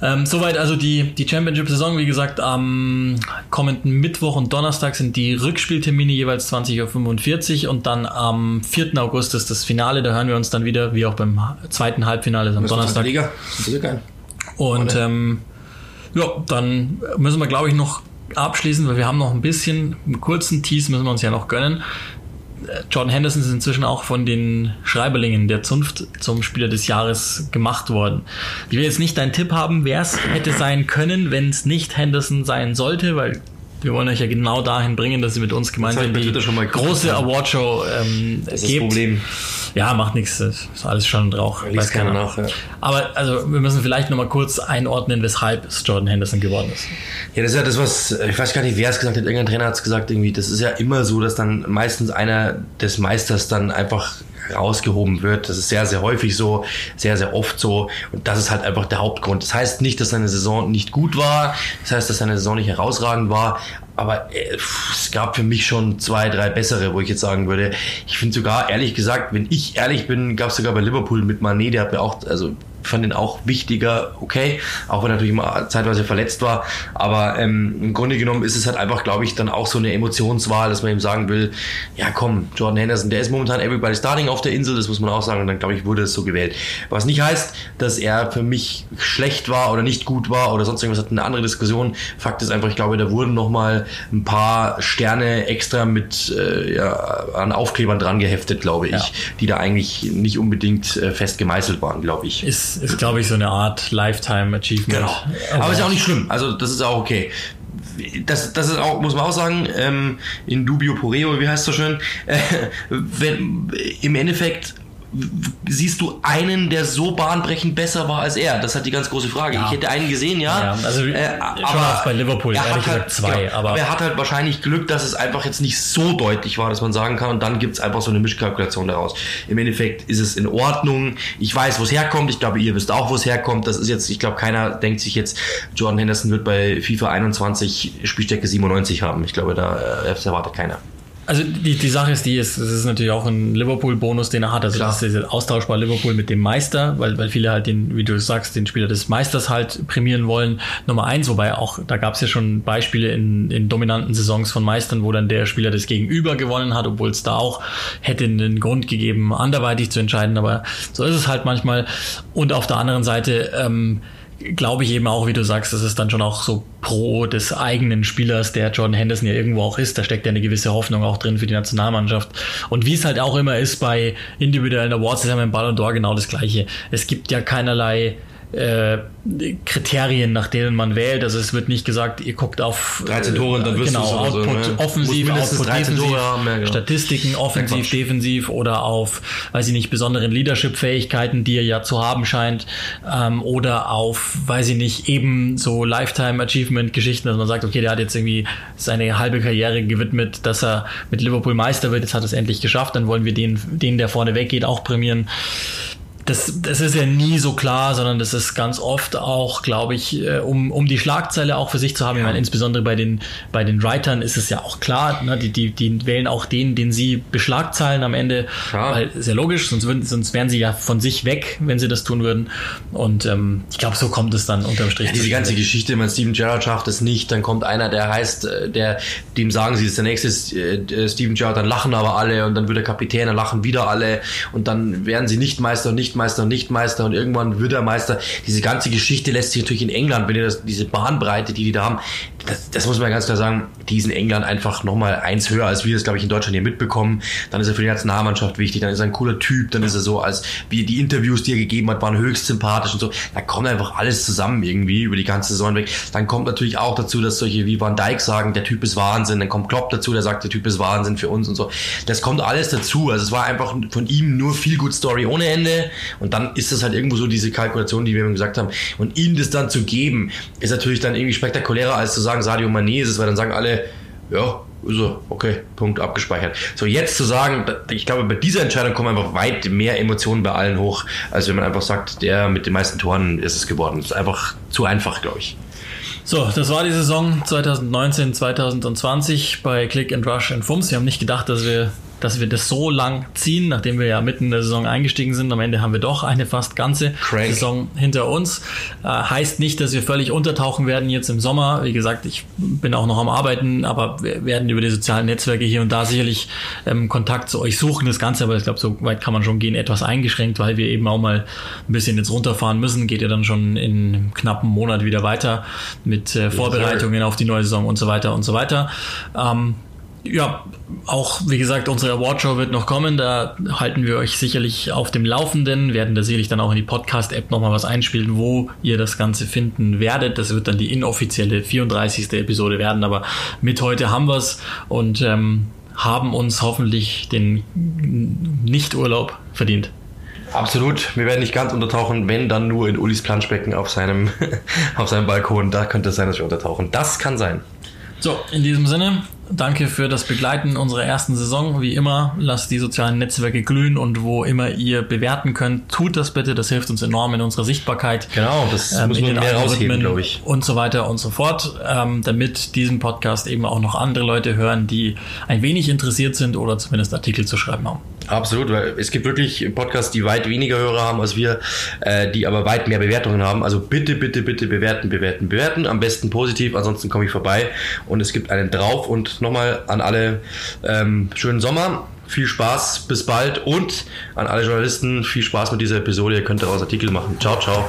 Ähm, soweit also die, die Championship-Saison. Wie gesagt, am kommenden Mittwoch und Donnerstag sind die Rückspieltermine jeweils 20.45 Uhr und dann am 4. August ist das Finale. Da hören wir uns dann wieder, wie auch beim zweiten Halbfinale am Donnerstag. Liga. Und ähm, ja, dann müssen wir, glaube ich, noch abschließen, weil wir haben noch ein bisschen, einen kurzen Tease müssen wir uns ja noch gönnen. Jordan Henderson ist inzwischen auch von den Schreiberlingen der Zunft zum Spieler des Jahres gemacht worden. Ich will jetzt nicht deinen Tipp haben, wer es hätte sein können, wenn es nicht Henderson sein sollte, weil wir wollen euch ja genau dahin bringen, dass ihr mit uns gemeinsam die große Awardshow ähm, das ist gebt. Das Problem. Ja, macht nichts. Das ist alles schon Rauch. Weiß keiner nach. Ja. Aber also wir müssen vielleicht nochmal kurz einordnen, weshalb es Jordan Henderson geworden ist. Ja, das ist ja das, was, ich weiß gar nicht, wer es gesagt hat, irgendein Trainer hat es gesagt, irgendwie, das ist ja immer so, dass dann meistens einer des Meisters dann einfach rausgehoben wird. Das ist sehr, sehr häufig so, sehr, sehr oft so. Und das ist halt einfach der Hauptgrund. Das heißt nicht, dass seine Saison nicht gut war. Das heißt, dass seine Saison nicht herausragend war. Aber äh, es gab für mich schon zwei, drei bessere, wo ich jetzt sagen würde. Ich finde sogar, ehrlich gesagt, wenn ich ehrlich bin, gab es sogar bei Liverpool mit Manet, der hat mir auch, also fand ihn auch wichtiger, okay, auch wenn er natürlich mal zeitweise verletzt war, aber ähm, im Grunde genommen ist es halt einfach, glaube ich, dann auch so eine Emotionswahl, dass man ihm sagen will, ja komm, Jordan Henderson, der ist momentan everybody starting auf der Insel, das muss man auch sagen, und dann glaube ich, wurde es so gewählt. Was nicht heißt, dass er für mich schlecht war oder nicht gut war oder sonst irgendwas, hat eine andere Diskussion. Fakt ist einfach, ich glaube, da wurden nochmal ein paar Sterne extra mit äh, ja, an Aufklebern dran geheftet, glaube ich, ja. die da eigentlich nicht unbedingt äh, fest gemeißelt waren, glaube ich. Ist ist, glaube ich, so eine Art Lifetime Achievement. Genau. Aber, Aber ist ja auch nicht schlimm. Also das ist auch okay. Das, das ist auch, muss man auch sagen, ähm, in dubio pureo, wie heißt das so schön, äh, wenn, im Endeffekt siehst du einen, der so bahnbrechend besser war als er? Das hat die ganz große Frage. Ja. Ich hätte einen gesehen, ja. ja also äh, aber bei Liverpool, ehrlich gesagt halt, zwei. Genau, aber, aber er hat halt wahrscheinlich Glück, dass es einfach jetzt nicht so deutlich war, dass man sagen kann, und dann gibt es einfach so eine Mischkalkulation daraus. Im Endeffekt ist es in Ordnung. Ich weiß, wo es herkommt. Ich glaube, ihr wisst auch, wo es herkommt. Das ist jetzt, ich glaube, keiner denkt sich jetzt, Jordan Henderson wird bei FIFA 21 Spielstärke 97 haben. Ich glaube, da äh, erwartet keiner. Also die, die Sache ist die, es ist, ist natürlich auch ein Liverpool-Bonus, den er hat. Also Klar. das ist austauschbar Liverpool mit dem Meister, weil, weil viele halt den, wie du sagst, den Spieler des Meisters halt prämieren wollen. Nummer eins, wobei auch, da gab es ja schon Beispiele in, in dominanten Saisons von Meistern, wo dann der Spieler des Gegenüber gewonnen hat, obwohl es da auch hätte einen Grund gegeben, anderweitig zu entscheiden. Aber so ist es halt manchmal. Und auf der anderen Seite, ähm, glaube ich eben auch, wie du sagst, das ist dann schon auch so pro des eigenen Spielers, der Jordan Henderson ja irgendwo auch ist. Da steckt ja eine gewisse Hoffnung auch drin für die Nationalmannschaft. Und wie es halt auch immer ist bei individuellen Awards, ist ja mit Ballon d'Or genau das Gleiche. Es gibt ja keinerlei äh, Kriterien, nach denen man wählt. Also es wird nicht gesagt, ihr guckt auf 13 Tore dann wirst genau, Output, so, ne? offensiv, Output, defensiv, haben, ja, genau. Statistiken, offensiv, defensiv oder auf, weiß ich nicht, besonderen Leadership-Fähigkeiten, die er ja zu haben scheint, ähm, oder auf, weiß ich nicht, eben so Lifetime-Achievement-Geschichten, dass man sagt, okay, der hat jetzt irgendwie seine halbe Karriere gewidmet, dass er mit Liverpool Meister wird, jetzt hat er es endlich geschafft, dann wollen wir den, den der vorne weggeht, auch prämieren das, das ist ja nie so klar, sondern das ist ganz oft auch, glaube ich, äh, um, um die Schlagzeile auch für sich zu haben. Ich meine, insbesondere bei den, bei den Writern ist es ja auch klar, ne? die, die, die wählen auch den, den sie beschlagzeilen am Ende. Ja. Weil, sehr logisch, sonst, würden, sonst wären sie ja von sich weg, wenn sie das tun würden. Und ähm, ich glaube, so kommt es dann unterm Strich. Ja, diese ganze Geschichte, wenn Steven Gerrard schafft es nicht, dann kommt einer, der heißt, äh, der, dem sagen sie, das ist der nächste äh, Steven Gerrard, dann lachen aber alle und dann wird der Kapitän, dann lachen wieder alle und dann werden sie nicht Meister und nicht Meister und nicht Meister und irgendwann wird er Meister. Diese ganze Geschichte lässt sich natürlich in England, wenn ihr das, diese Bahnbreite, die die da haben, das, das muss man ganz klar sagen, die ist in England einfach nochmal eins höher, als wir das, glaube ich, in Deutschland hier mitbekommen. Dann ist er für die Nationalmannschaft wichtig, dann ist er ein cooler Typ, dann ist er so, als wie die Interviews, die er gegeben hat, waren höchst sympathisch und so. Da kommt einfach alles zusammen irgendwie über die ganze Saison weg. Dann kommt natürlich auch dazu, dass solche wie Van Dijk sagen, der Typ ist Wahnsinn. Dann kommt Klopp dazu, der sagt, der Typ ist Wahnsinn für uns und so. Das kommt alles dazu. Also es war einfach von ihm nur viel gut Story ohne Ende. Und dann ist das halt irgendwo so diese Kalkulation, die wir ihm gesagt haben. Und ihm das dann zu geben, ist natürlich dann irgendwie spektakulärer, als zu sagen, Sadio Mané ist es, weil dann sagen alle, ja, so, okay, Punkt abgespeichert. So, jetzt zu sagen, ich glaube, bei dieser Entscheidung kommen einfach weit mehr Emotionen bei allen hoch, als wenn man einfach sagt, der mit den meisten Toren ist es geworden. Das ist einfach zu einfach, glaube ich. So, das war die Saison 2019, 2020 bei Click and Rush and Fums. Wir haben nicht gedacht, dass wir dass wir das so lang ziehen, nachdem wir ja mitten in der Saison eingestiegen sind. Am Ende haben wir doch eine fast ganze Crank. Saison hinter uns. Äh, heißt nicht, dass wir völlig untertauchen werden jetzt im Sommer. Wie gesagt, ich bin auch noch am Arbeiten, aber wir werden über die sozialen Netzwerke hier und da sicherlich ähm, Kontakt zu euch suchen. Das Ganze, aber ich glaube, so weit kann man schon gehen, etwas eingeschränkt, weil wir eben auch mal ein bisschen jetzt runterfahren müssen. Geht ja dann schon in einem knappen Monat wieder weiter mit äh, Vorbereitungen auf die neue Saison und so weiter und so weiter. Ähm, ja, auch wie gesagt, unsere Awardshow wird noch kommen. Da halten wir euch sicherlich auf dem Laufenden, werden da sicherlich dann auch in die Podcast-App nochmal was einspielen, wo ihr das Ganze finden werdet. Das wird dann die inoffizielle 34. Episode werden, aber mit heute haben wir es und ähm, haben uns hoffentlich den Nichturlaub verdient. Absolut. Wir werden nicht ganz untertauchen, wenn dann nur in Ulis Planschbecken auf seinem, auf seinem Balkon. Da könnte es sein, dass wir untertauchen. Das kann sein. So, in diesem Sinne, Danke für das Begleiten unserer ersten Saison. Wie immer, lasst die sozialen Netzwerke glühen und wo immer ihr bewerten könnt, tut das bitte. Das hilft uns enorm in unserer Sichtbarkeit. Genau, das ähm, muss man mehr rausheben, glaube ich. Und so weiter und so fort, ähm, damit diesen Podcast eben auch noch andere Leute hören, die ein wenig interessiert sind oder zumindest Artikel zu schreiben haben. Absolut, weil es gibt wirklich Podcasts, die weit weniger Hörer haben als wir, äh, die aber weit mehr Bewertungen haben. Also bitte, bitte, bitte bewerten, bewerten, bewerten. Am besten positiv, ansonsten komme ich vorbei. Und es gibt einen drauf und nochmal an alle ähm, schönen Sommer. Viel Spaß, bis bald und an alle Journalisten viel Spaß mit dieser Episode. Ihr könnt daraus Artikel machen. Ciao, ciao.